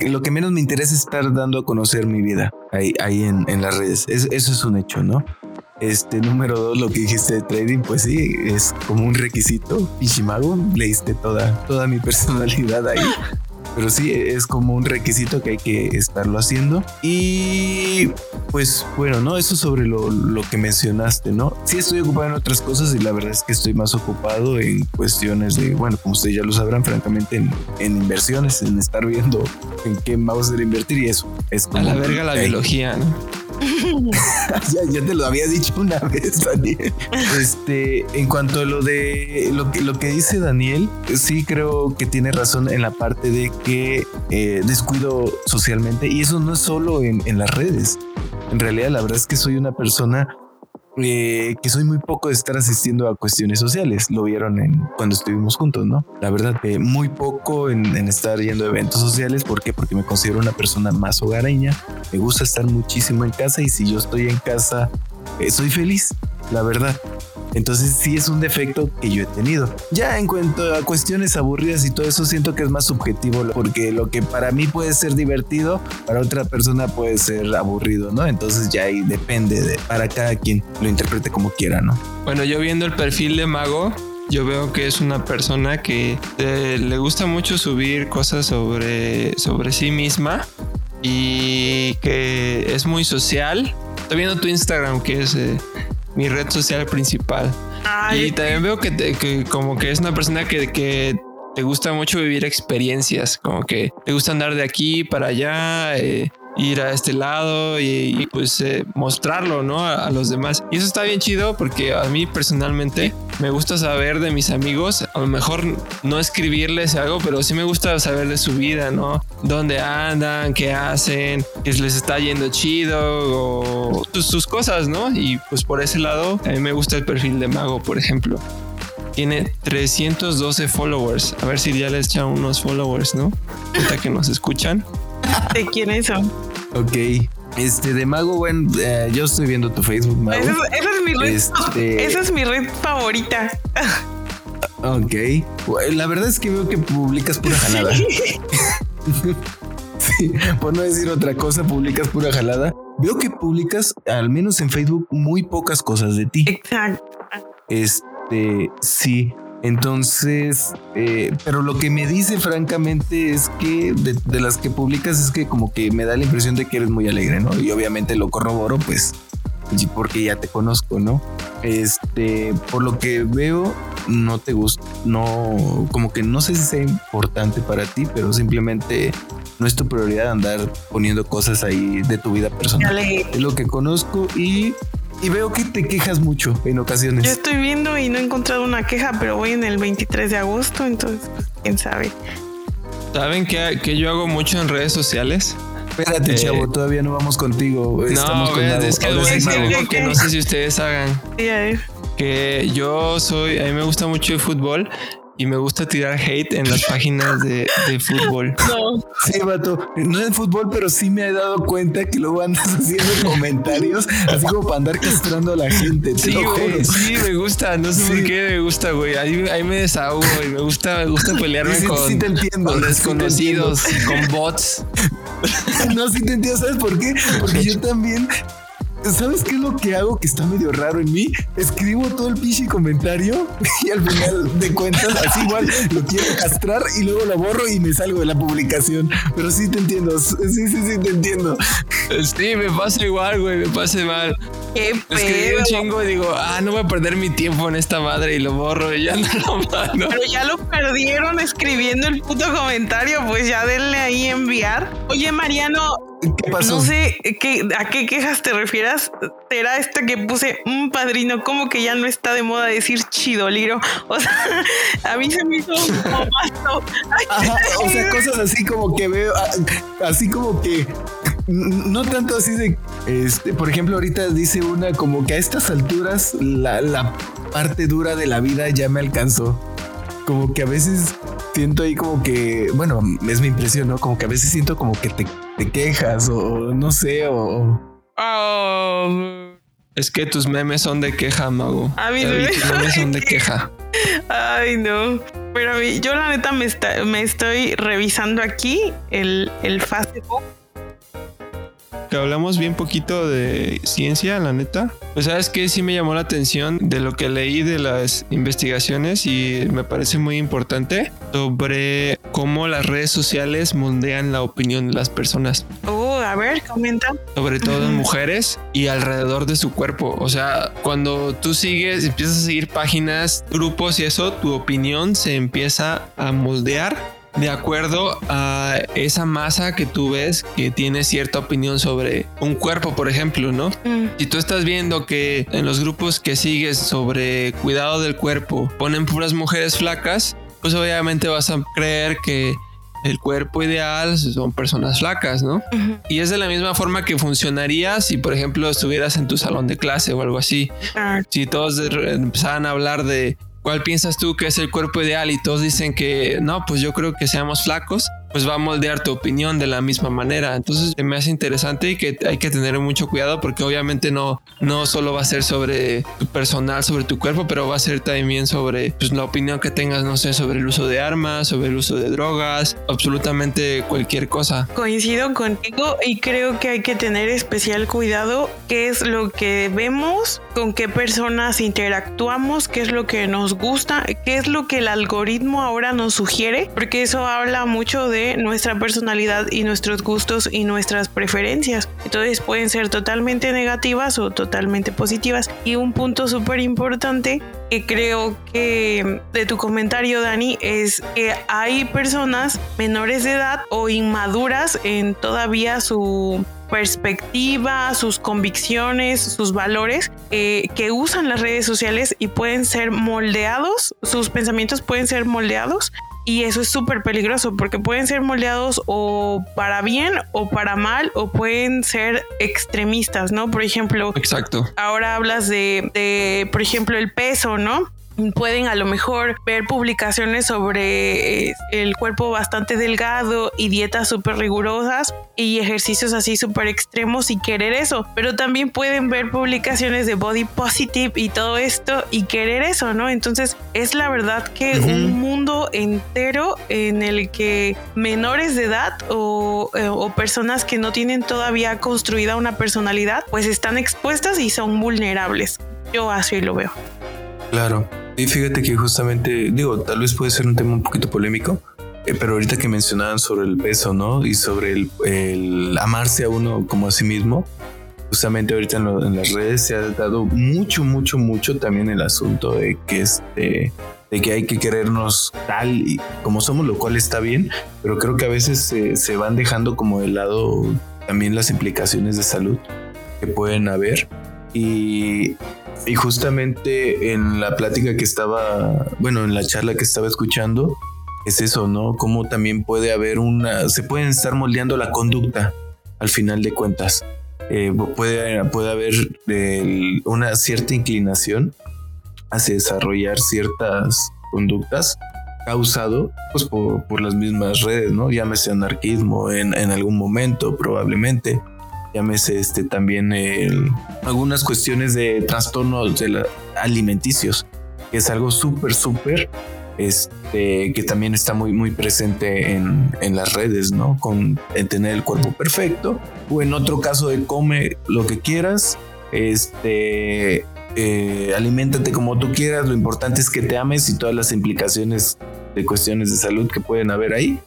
Lo que menos me interesa es estar dando a conocer mi vida ahí, ahí en, en las redes. Es- eso es un hecho, ¿no? Este número dos, lo que dijiste de trading, pues sí, es como un requisito. Pishimago, leíste toda, toda mi *laughs* personalidad ahí. Pero sí, es como un requisito que hay que estarlo haciendo. Y pues bueno, ¿no? Eso sobre lo, lo que mencionaste, ¿no? Sí estoy ocupado en otras cosas y la verdad es que estoy más ocupado en cuestiones de, bueno, como ustedes ya lo sabrán, francamente, en, en inversiones, en estar viendo en qué vamos a hacer invertir y eso. Es como...
A la verga la biología, ¿no? *laughs*
ya, te lo había dicho una vez, Daniel. Este, en cuanto a lo de lo que, lo que dice Daniel, sí creo que tiene razón en la parte de que eh, descuido socialmente y eso no es solo en, en las redes. En realidad, la verdad es que soy una persona eh, que soy muy poco de estar asistiendo a cuestiones sociales. Lo vieron en cuando estuvimos juntos, ¿no? La verdad, eh, muy poco en, en, estar yendo a eventos sociales. ¿Por qué? Porque me considero una persona más hogareña. Me gusta estar muchísimo en casa y si yo estoy en casa, eh, soy feliz, la verdad. Entonces sí es un defecto que yo he tenido. Ya en cuanto a cuestiones aburridas y todo eso, siento que es más subjetivo porque lo que para mí puede ser divertido, para otra persona puede ser aburrido, ¿no? Entonces ya ahí depende de para cada quien lo interprete como quiera, ¿no?
Bueno, yo viendo el perfil de Mago, yo veo que es una persona que eh, le gusta mucho subir cosas sobre, sobre sí misma y que es muy social. Estoy viendo tu Instagram, que es eh, mi red social principal. y también veo que, que, como que es una persona que, que te gusta mucho vivir experiencias, como que te gusta andar de aquí para allá, eh, ir a este lado y, pues eh, mostrarlo, ¿no? A, los demás. Y eso está bien chido porque a mí personalmente me gusta saber de mis amigos, a lo mejor no escribirles algo, pero sí me gusta saber de su vida, ¿no? Dónde andan, qué hacen, qué les está yendo chido o sus cosas, ¿no? Y pues por ese lado, a mí me gusta el perfil de Mago, por ejemplo. Tiene 312 followers. A ver si ya les echa unos followers, ¿no? Hasta que nos escuchan. *laughs*
¿De quiénes son?
Ok. Este, de Mago, bueno, eh, yo estoy viendo tu Facebook, Mago.
Esa es, mi red. Este... *laughs* Esa es mi red favorita.
Ok. La verdad es que veo que publicas pura jalada. *laughs* sí, por no decir otra cosa, publicas pura jalada. Veo que publicas, al menos en Facebook, muy pocas cosas de ti.
Exacto.
Este, sí. Entonces, eh, pero lo que me dice francamente es que de, las que publicas es que como que me da la impresión de que eres muy alegre, ¿no? Y obviamente lo corroboro, pues, porque ya te conozco, ¿no? Este, por lo que veo, no te gusta, no, como que no sé si sea importante para ti, pero simplemente no es tu prioridad andar poniendo cosas ahí de tu vida personal. Es lo que conozco y y veo que te quejas mucho en ocasiones.
Yo estoy viendo y no he encontrado una queja, pero voy en el 23 de agosto, entonces, pues, quién sabe.
¿Saben que, yo hago mucho en redes sociales?
Espérate, eh, chavo, todavía no vamos contigo. Estamos
no, con es que algo que no sé si ustedes hagan.
Sí, a ver.
Que yo soy, a mí me gusta mucho el fútbol y me gusta tirar hate en las páginas de, fútbol. *laughs*
No.
Sí, vato. No en fútbol, pero sí me he dado cuenta que luego andas *laughs* haciendo comentarios así como para andar castrando a la gente.
Sí, güey. Sí, me gusta. No sé por qué me gusta, güey. Ahí, ahí, me desahogo y me gusta, me gusta pelearme con, con, desconocidos, con bots. *laughs*
No, sí te entiendo. ¿Sabes por qué? Porque yo también ¿Sabes qué es lo que hago que está medio raro en mí? Escribo todo el pinche comentario *laughs* y al final de cuentas, así igual lo quiero castrar y luego lo borro y me salgo de la publicación. Pero sí te entiendo. Sí, sí, sí, te entiendo.
Sí, me pasa igual, güey. Me pasa mal.
Qué
Escribí un chingo y digo, ah, no voy a perder mi tiempo en esta madre y lo borro y ya no lo mando.
Pero ya lo perdieron escribiendo el puto comentario, pues ya denle ahí enviar. Oye, Mariano,
¿Qué pasó?
No sé qué, a qué quejas te Será esta que puse un padrino, como que ya no está de moda decir chidoliro. O sea, *laughs* a mí se me hizo un
o sea, cosas así como que veo, ah, así como que no tanto así de, este, por ejemplo, ahorita dice una como que a estas alturas la, la parte dura de la vida ya me alcanzó. Como que a veces siento ahí como que, bueno, es mi impresión, ¿no? Como que a veces siento como que te, quejas o no sé, o...
Oh. Es que tus memes son de queja, mago.
A mí
tus memes son de queja.
Ay, no. Pero a mí, yo la neta me, me estoy revisando aquí el, el Facebook
que hablamos bien poquito de ciencia, la neta. Pues sabes que sí me llamó la atención de lo que leí de las investigaciones y me parece muy importante sobre cómo las redes sociales moldean la opinión de las personas.
Oh, a ver, comenta.
Sobre todo en mujeres y alrededor de su cuerpo. O sea, cuando tú sigues, empiezas a seguir páginas, grupos y eso, tu opinión se empieza a moldear de acuerdo a esa masa que tú ves que tiene cierta opinión sobre un cuerpo, por ejemplo, ¿no? Mm. Si tú estás viendo que en los grupos que sigues sobre cuidado del cuerpo ponen puras mujeres flacas, pues obviamente vas a creer que el cuerpo ideal son personas flacas, ¿no? Y es de la misma forma que funcionaría si, por ejemplo, estuvieras en tu salón de clase o algo así.
Ah,
Si todos empezaran a hablar de cuál piensas tú que es el cuerpo ideal y todos dicen que no, pues yo creo que seamos flacos, pues va a moldear tu opinión de la misma manera. Entonces me hace interesante y que hay que tener mucho cuidado porque obviamente no, no solo va a ser sobre tu personal, sobre tu cuerpo, pero va a ser también sobre pues, la opinión que tengas, no sé, sobre el uso de armas, sobre el uso de drogas, absolutamente cualquier cosa.
Coincido contigo y creo que hay que tener especial cuidado qué es lo que vemos, con qué personas interactuamos, qué es lo que nos gusta, qué es lo que el algoritmo ahora nos sugiere, porque eso habla mucho de nuestra personalidad y nuestros gustos y nuestras preferencias. Entonces pueden ser totalmente negativas o totalmente positivas. Y un punto súper importante que creo que de tu comentario, Dani, es que hay personas menores de edad o inmaduras en todavía su perspectiva, sus convicciones, sus valores, eh, que usan las redes sociales y pueden ser moldeados, sus pensamientos pueden ser moldeados y eso es súper peligroso porque pueden ser moldeados o para bien o para mal o pueden ser extremistas, ¿no? Por ejemplo,
Exacto.
ahora hablas de, de, por ejemplo, el peso, ¿no? Pueden a lo mejor ver publicaciones sobre eh, el cuerpo bastante delgado y dietas súper rigurosas y ejercicios así súper extremos y querer eso. Pero también pueden ver publicaciones de body positive y todo esto y querer eso, ¿no? Entonces es la verdad que un mundo entero en el que menores de edad o, eh, o personas que no tienen todavía construida una personalidad, pues están expuestas y son vulnerables. Yo así lo veo.
Claro. Y fíjate que justamente, digo, tal vez puede ser un tema un poquito polémico, eh, pero ahorita que mencionaban sobre el peso, ¿no? Y sobre el, el amarse a uno como a sí mismo, justamente ahorita en, lo- en las redes se ha dado mucho, mucho, mucho también el asunto de que este de que hay que querernos tal y como somos, lo cual está bien, pero creo que a veces se, se van dejando como de lado también las implicaciones de salud que pueden haber y y justamente en la plática que estaba, bueno, en la charla que estaba escuchando, es eso, ¿no? Cómo también puede haber una, se pueden estar moldeando la conducta al final de cuentas. Eh, puede, puede haber una cierta inclinación hacia desarrollar ciertas conductas causado pues por, las mismas redes, ¿no? Llámese anarquismo en algún momento probablemente llámese este también algunas cuestiones de trastornos de alimenticios, que es algo súper, súper, este, que también está muy, muy presente en, en las redes, ¿no? Con en tener el cuerpo perfecto, o en otro caso de come lo que quieras, este, eh, aliméntate como tú quieras, lo importante es que te ames y todas las implicaciones de cuestiones de salud que pueden haber ahí,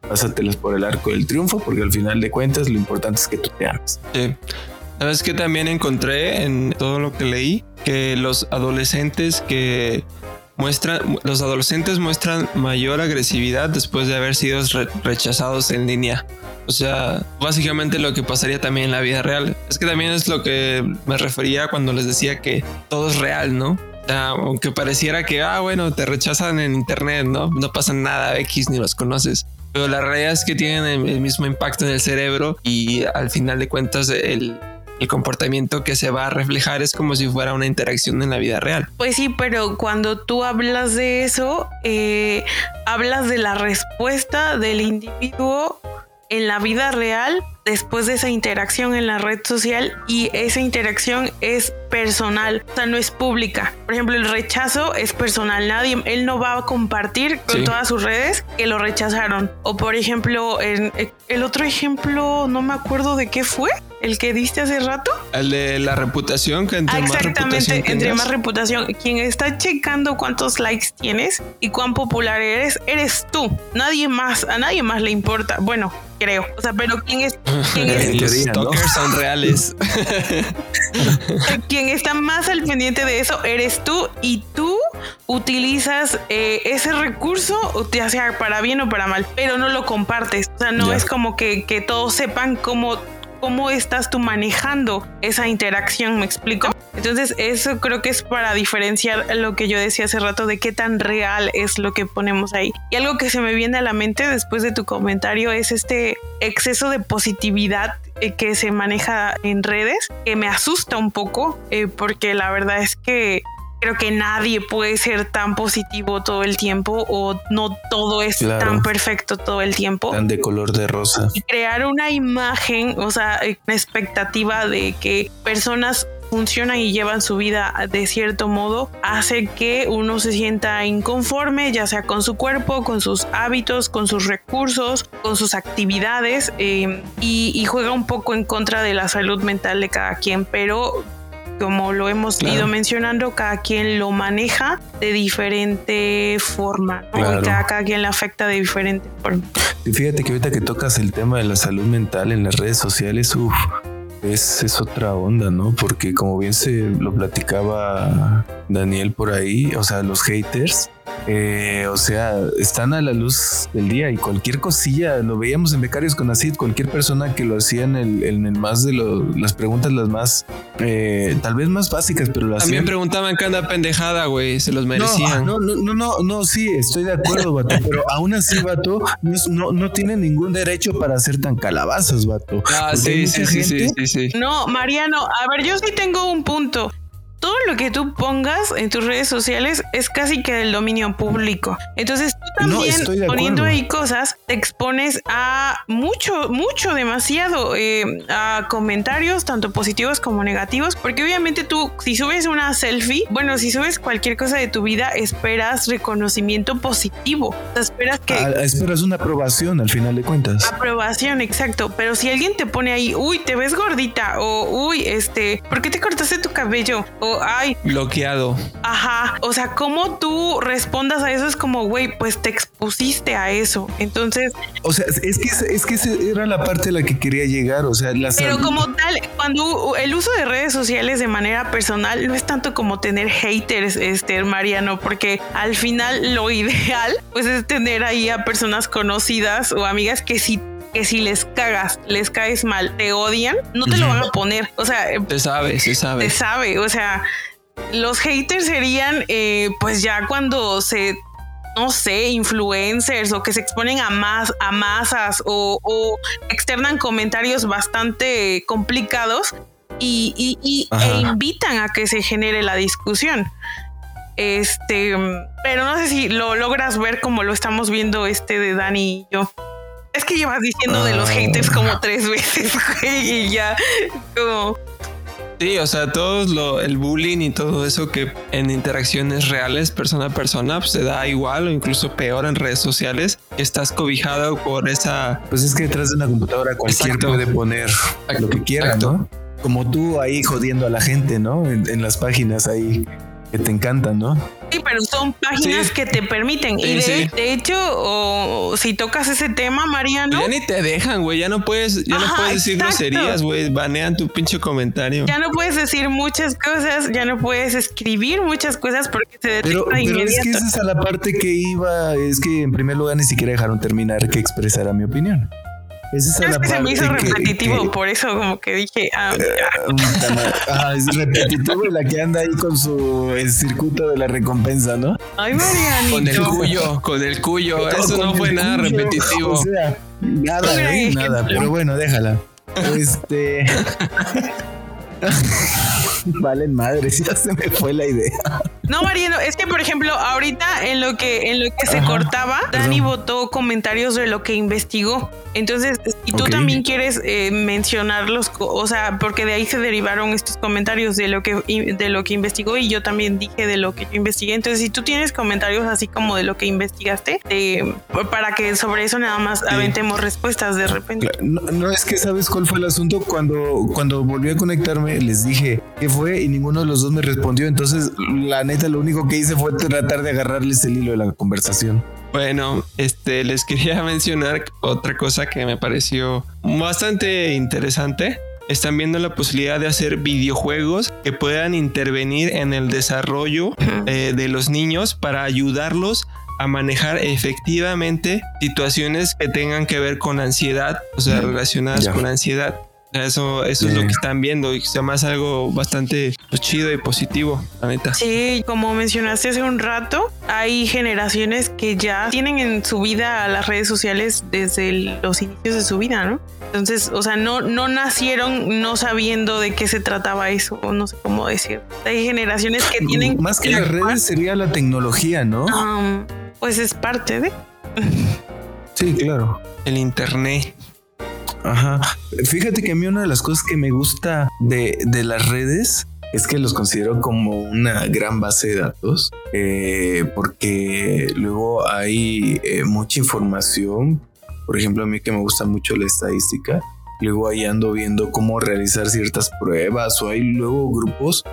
pásatelas por el arco del triunfo, porque al final de cuentas lo importante es que tú te ames.
Sí. Sabes que también encontré en todo lo que leí que los adolescentes que muestran, los adolescentes muestran mayor agresividad después de haber sido re- rechazados en línea. O sea, básicamente lo que pasaría también en la vida real. Es que también es lo que me refería cuando les decía que todo es real, ¿no? Aunque pareciera que, ah, bueno, te rechazan en internet, ¿no? No pasa nada, X ni los conoces. Pero la realidad es que tienen el, mismo impacto en el cerebro y al final de cuentas el, el comportamiento que se va a reflejar es como si fuera una interacción en la vida real.
Pues sí, pero cuando tú hablas de eso, eh, hablas de la respuesta del individuo en la vida real después de esa interacción en la red social y esa interacción es personal, o sea, no es pública. Por ejemplo, el rechazo es personal, nadie, él no va a compartir con
Sí.
todas sus redes que lo rechazaron. O por ejemplo, en, el otro ejemplo, no me acuerdo de qué fue, el que diste hace rato.
El de la reputación, que entre
Ah,
más reputación
Exactamente, entre más reputación. Quien está checando cuántos likes tienes y cuán popular eres, eres tú. Nadie más, a nadie más le importa. Bueno, creo. O sea, pero quien es, *laughs* quien es-
En
los
teoría, ¿no?
stalkers son reales. *laughs*
quien está más al pendiente de eso eres tú y tú utilizas eh, ese recurso, ya sea para bien o para mal, pero no lo compartes. O sea, no
Ya.
es como que, que todos sepan cómo, cómo estás tú manejando esa interacción. ¿Me explico? Entonces, eso creo que es para diferenciar lo que yo decía hace rato de qué tan real es lo que ponemos ahí. Y algo que se me viene a la mente después de tu comentario es este exceso de positividad eh, que se maneja en redes, que me asusta un poco, eh, porque la verdad es que creo que nadie puede ser tan positivo todo el tiempo o no todo es tan perfecto todo el tiempo.
Tan de color de rosa.
Y crear una imagen, o sea, una expectativa de que personas funcionan y llevan su vida de cierto modo hace que uno se sienta inconforme, ya sea con su cuerpo, con sus hábitos, con sus recursos, con sus actividades eh, y, juega un poco en contra de la salud mental de cada quien, pero como lo hemos ido mencionando, cada quien lo maneja de diferente forma, cada, cada, quien le afecta de diferente forma.
Y fíjate que ahorita que tocas el tema de la salud mental en las redes sociales, uff, es, es, otra onda, ¿no? Porque como bien se lo platicaba Daniel por ahí, o sea, los haters eh, o sea, están a la luz del día y cualquier cosilla, lo veíamos en Becarios con Acid, cualquier persona que lo hacía en el, más de las preguntas, las más, eh, tal vez más básicas, pero las
También preguntaban qué anda pendejada, güey, se los merecían.
No, no, no, no, no, sí, estoy de acuerdo, vato, *laughs* pero aún así, vato, no, no, tiene ningún derecho para ser tan calabazas, vato.
Ah, sí, sí, sí, sí, sí, sí.
No, Mariano, a ver, yo sí tengo un punto todo lo que tú pongas en tus redes sociales es casi que del dominio público. Entonces tú también poniendo ahí cosas te expones a mucho, mucho, demasiado eh, a comentarios, tanto positivos como negativos, porque obviamente tú si subes una selfie, bueno, si subes cualquier cosa de tu vida, esperas reconocimiento positivo. esperas que...
Ah, esperas una aprobación al final de cuentas.
Aprobación, exacto. Pero si alguien te pone ahí, uy, te ves gordita o uy, este, ¿por qué te cortaste tu cabello? Ay.
Bloqueado.
Ajá. O sea, cómo tú respondas a eso es como, güey, pues te expusiste a eso. Entonces.
O sea, es que, es que esa era la parte a la que quería llegar. O sea, la
Pero como tal, cuando el uso de redes sociales de manera personal no es tanto como tener haters, este, Mariano, porque al final lo *laughs* ideal, pues es tener ahí a personas conocidas o amigas que sí que si les cagas, les caes mal, te odian, no te lo van a poner. O sea,
se sabe, se sabe.
Se sabe, o sea, los haters serían eh, pues ya cuando se no sé, influencers o que se exponen a más a masas o, externan comentarios bastante complicados y, e invitan a que se genere la discusión. Este, pero no sé si lo logras ver como lo estamos viendo este de Dani y yo. Es que llevas diciendo de los haters como ah. tres veces, *laughs* güey, y ya, como.
Sí, o sea, todo lo, el bullying y todo eso que en interacciones reales, persona a persona, pues se da igual o incluso peor en redes sociales. Estás cobijado por esa.
Pues es que detrás de una computadora cualquier puede poner lo que quiera, ¿no? Como tú ahí jodiendo a la gente, ¿no? en las páginas ahí que te encantan, ¿no?
Sí, pero son páginas que te permiten. y de, hecho, o, si tocas ese tema, Mariano.
Ya ni te dejan, güey. Ya no puedes, ya no puedes decir groserías, güey. Banean tu pinche comentario.
Ya no puedes decir muchas cosas, ya no puedes escribir muchas cosas porque se detecta pero, pero
es que esa es la parte que iba. Es que en primer lugar ni siquiera dejaron terminar que expresara mi opinión.
Esa es, que se me hizo repetitivo, por eso como que dije, ah,
ah, es repetitivo la que anda ahí con su circuito de la recompensa, ¿no?
Ay, Marianito.
Con el cuyo, con el cuyo. Eso no fue nada repetitivo. O sea,
nada, nada, pero bueno, déjala. Este. *laughs* *laughs* Valen madres, ya se me fue la idea.
No, Mariano, es que por ejemplo, ahorita en lo que en lo que se cortaba, Dani votó comentarios de lo que investigó. Entonces, si tú también quieres eh, mencionarlos, o sea, porque de ahí se derivaron estos comentarios de lo que de lo que investigó y yo también dije de lo que yo investigué. Entonces, si tú tienes comentarios así como de lo que investigaste, para que sobre eso nada más aventemos respuestas de repente.
No, no, es que sabes cuál fue el asunto cuando cuando volví a conectarme les dije qué fue y ninguno de los dos me respondió. Entonces, la neta lo único que hice fue tratar de agarrarles el hilo de la conversación.
Bueno, este les quería *laughs* mencionar otra cosa que me pareció bastante interesante. Están viendo la posibilidad de hacer videojuegos que puedan intervenir en el desarrollo *clears throat* eh, de los niños para ayudarlos a manejar efectivamente situaciones que tengan que ver con ansiedad, o sea, relacionadas con ansiedad. Eso, eso es lo que están viendo y sea más algo bastante pues, chido y positivo, la neta.
Sí, como mencionaste hace un rato, hay generaciones que ya tienen en su vida las redes sociales desde los inicios de su vida, ¿no? Entonces, o sea, no, no nacieron no sabiendo de qué se trataba eso, o no sé cómo decir. Hay generaciones que tienen...
Más que las redes sería la tecnología, ¿no?
Um, pues es parte de...
Sí, claro.
El internet.
Ajá. Fíjate que a mí una de las cosas que me gusta de, las redes es que los considero como una gran base de datos, eh, porque luego hay eh, mucha información. Por ejemplo, a mí que me gusta mucho la estadística, luego ahí ando viendo cómo realizar ciertas pruebas o hay luego grupos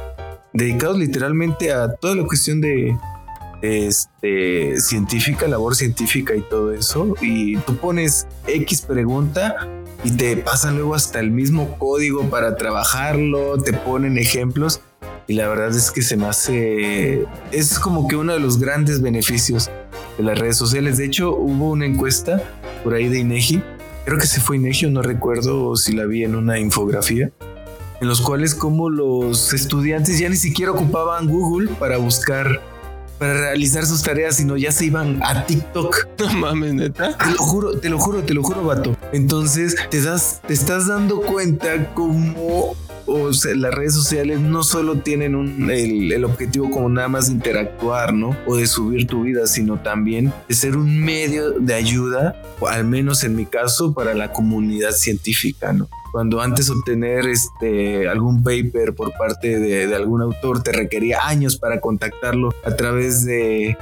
dedicados literalmente a toda la cuestión de este, científica, labor científica y todo eso. Y tú pones X pregunta y te pasan luego hasta el mismo código para trabajarlo, te ponen ejemplos y la verdad es que se me hace, es como que uno de los grandes beneficios de las redes sociales. De hecho, hubo una encuesta por ahí de INEGI, creo que se fue INEGI no recuerdo si la vi en una infografía, en los cuales como los estudiantes ya ni siquiera ocupaban Google para buscar para realizar sus tareas, sino ya se iban a TikTok. *laughs*
No mames, neta.
Te lo juro, te lo juro, te lo juro, vato. Entonces te das, te estás dando cuenta como o las redes sociales no solo tienen un, el, el, objetivo como nada más de interactuar, ¿no? O de subir tu vida, sino también de ser un medio de ayuda, al menos en mi caso, para la comunidad científica, ¿no? cuando antes obtener este, algún paper por parte de, algún autor te requería años para contactarlo a través de,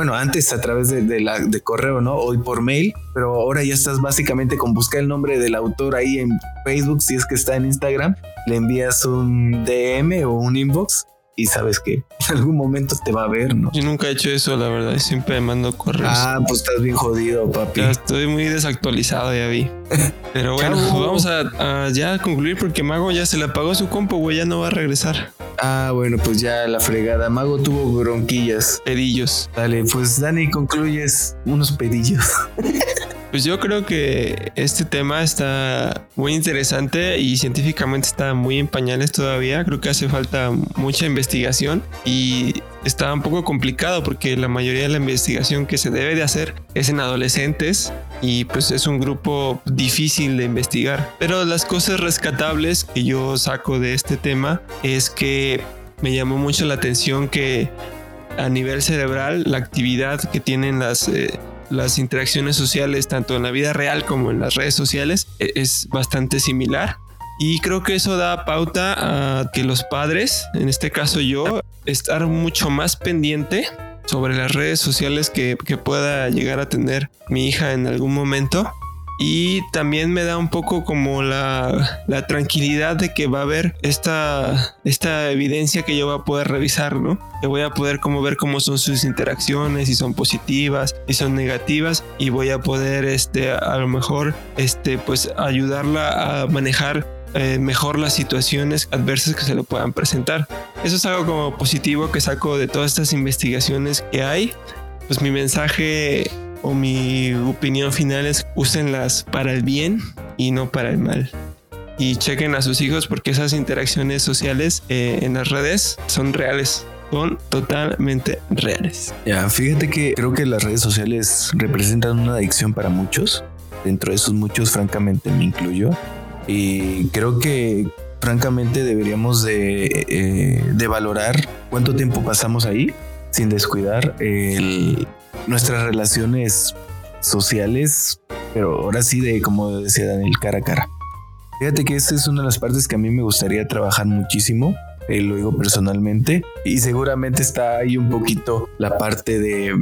bueno, antes a través de, la, correo, ¿no? Hoy por mail, pero ahora ya estás básicamente con buscar el nombre del autor ahí en Facebook, si es que está en Instagram, le envías un DM o un inbox y sabes que *laughs* en algún momento te va a ver, ¿no?
Yo nunca he hecho eso, la verdad, siempre mando correos.
Ah, pues estás bien jodido, papi.
estoy muy desactualizado, ya vi. Pero bueno, *laughs* vamos a, ya concluir porque Mago ya se le apagó su compo, güey, ya no va a regresar.
Ah, bueno, pues ya la fregada. Mago tuvo bronquillas.
Pedillos.
Dale, pues Dani, concluyes unos pedillos. *laughs*
Pues yo creo que este tema está muy interesante y científicamente está muy en pañales todavía. Creo que hace falta mucha investigación y está un poco complicado porque la mayoría de la investigación que se debe de hacer es en adolescentes y pues es un grupo difícil de investigar. Pero las cosas rescatables que yo saco de este tema es que me llamó mucho la atención que a nivel cerebral la actividad que tienen las... Eh, las interacciones sociales, tanto en la vida real como en las redes sociales, e, es bastante similar. Y creo que eso da pauta a que los padres, en este caso yo, estar mucho más pendiente sobre las redes sociales que, que pueda llegar a tener mi hija en algún momento y también me da un poco como la, tranquilidad de que va a haber esta, esta evidencia que yo voy a poder revisar, ¿no? Que voy a poder como ver cómo son sus interacciones, si son positivas, si son negativas y voy a poder este, a lo mejor este, pues ayudarla a manejar eh, mejor las situaciones adversas que se le puedan presentar. Eso es algo como positivo que saco de todas estas investigaciones que hay. Pues mi mensaje o mi opinión final es úsenlas para el bien y no para el mal. Y chequen a sus hijos porque esas interacciones sociales eh, en las redes son reales. Son totalmente reales.
Ya, fíjate que creo que las redes sociales representan una adicción para muchos. Dentro de esos muchos, francamente, me incluyo. Y creo que francamente deberíamos de, eh, de valorar cuánto tiempo pasamos ahí sin descuidar el, nuestras relaciones sociales, pero ahora sí de, como decía Daniel, cara a cara. Fíjate que esta es una de las partes que a mí me gustaría trabajar muchísimo. Eh, lo digo personalmente y seguramente está ahí un poquito la parte de,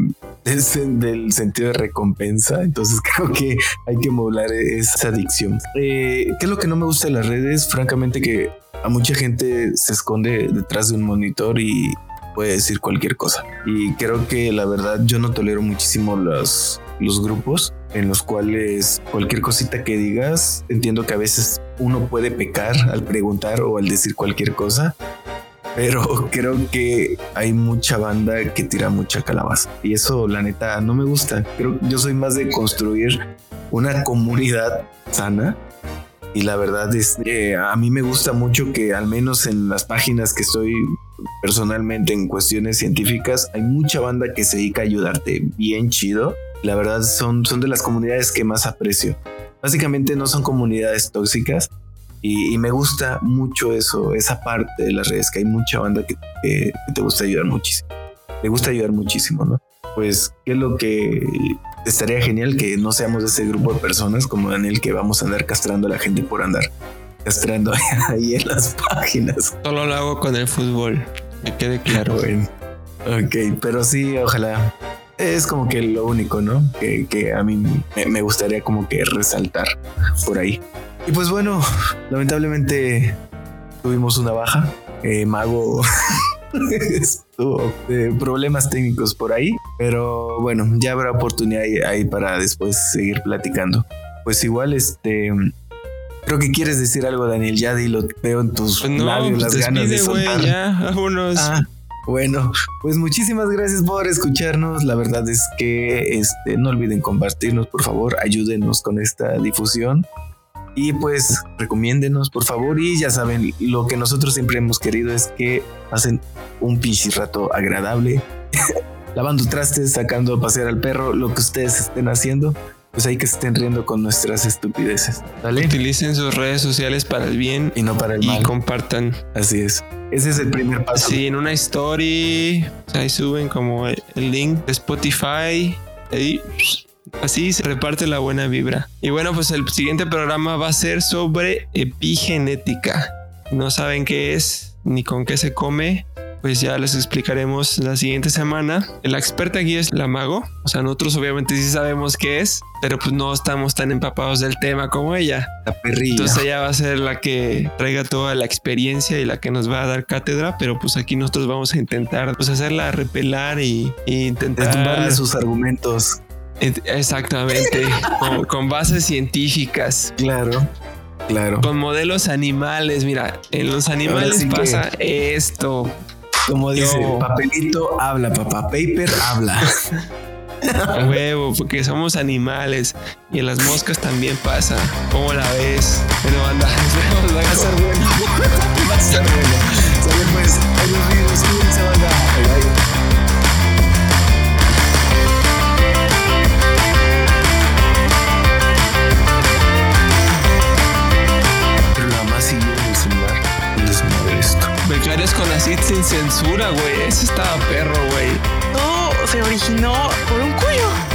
del sentido de recompensa entonces *laughs* creo que hay que modular esa adicción eh, ¿qué es lo que no me gusta de las redes? francamente que a mucha gente se esconde detrás de un monitor y puede decir cualquier cosa. Y creo que la verdad yo no tolero muchísimo los, los grupos en los cuales cualquier cosita que digas, entiendo que a veces uno puede pecar al preguntar o al decir cualquier cosa, pero *laughs* creo que hay mucha banda que tira mucha calabaza y eso la neta no me gusta. Creo yo soy más de construir una comunidad sana y la verdad es que a mí me gusta mucho que al menos en las páginas que estoy personalmente en cuestiones científicas hay mucha banda que se dedica a ayudarte bien chido. La verdad son, son de las comunidades que más aprecio. Básicamente no son comunidades tóxicas y, me gusta mucho eso, esa parte de las redes, que hay mucha banda que, que te gusta ayudar muchísimo. Te gusta ayudar muchísimo, ¿no? Pues, ¿qué es lo que estaría genial que no seamos ese grupo de personas como Daniel que vamos a andar castrando a la gente por andar castrando *laughs* ahí en las páginas.
Solo lo hago con el fútbol, me quede claro.
Bueno, ok, pero sí, ojalá. Es como que lo único, ¿no? Que, a mí me, gustaría como que resaltar por ahí. Y pues bueno, lamentablemente tuvimos una baja. Eh, Mago *laughs* Estuvo de problemas técnicos por ahí, pero bueno, ya habrá oportunidad ahí, para después seguir platicando. Pues igual, este, Creo que quieres decir algo, Daniel. Ya dilo, veo en tus pues labios las ganas de soltar.
ya, vámonos. Ah,
bueno, pues muchísimas gracias por escucharnos. La verdad es que este, no olviden compartirnos, por favor. Ayúdenos con esta difusión. Y pues recomiéndenos, por favor. Y ya saben, lo que nosotros siempre hemos querido es que hacen un pinche rato agradable. *laughs* Lavando trastes, sacando a pasear al perro, lo que ustedes estén haciendo pues hay que se estén riendo con nuestras estupideces.
Utilicen sus redes sociales para el bien
y no para el mal.
Y compartan.
Así es. Ese es el primer paso.
Sí, en una story, ahí suben como el link de Spotify. Ahí Así se reparte la buena vibra. Y bueno, pues el siguiente programa va a ser sobre epigenética. No saben qué es ni con qué se come. Pues ya les explicaremos la siguiente semana. La experta aquí es la mago. O sea, nosotros obviamente sí sabemos qué es, pero pues no estamos tan empapados del tema como ella.
La perrilla.
Entonces ella va a ser la que traiga toda la experiencia y la que nos va a dar cátedra, pero pues aquí nosotros vamos a intentar pues hacerla repelar y, intentar...
tumbarle sus argumentos.
Exactamente, *laughs* con, bases científicas.
Claro, claro.
Con modelos animales, mira, en los animales pasa esto.
Como dice, papelito habla, papá, paper habla.
Huevo, porque somos animales y en las moscas también pasa. ¿Cómo la ves? Pero anda, *laughs*
va a ser bueno. Va a ser bueno.
Con la sin censura, güey. Ese estaba perro, güey.
Todo se originó por un cuyo.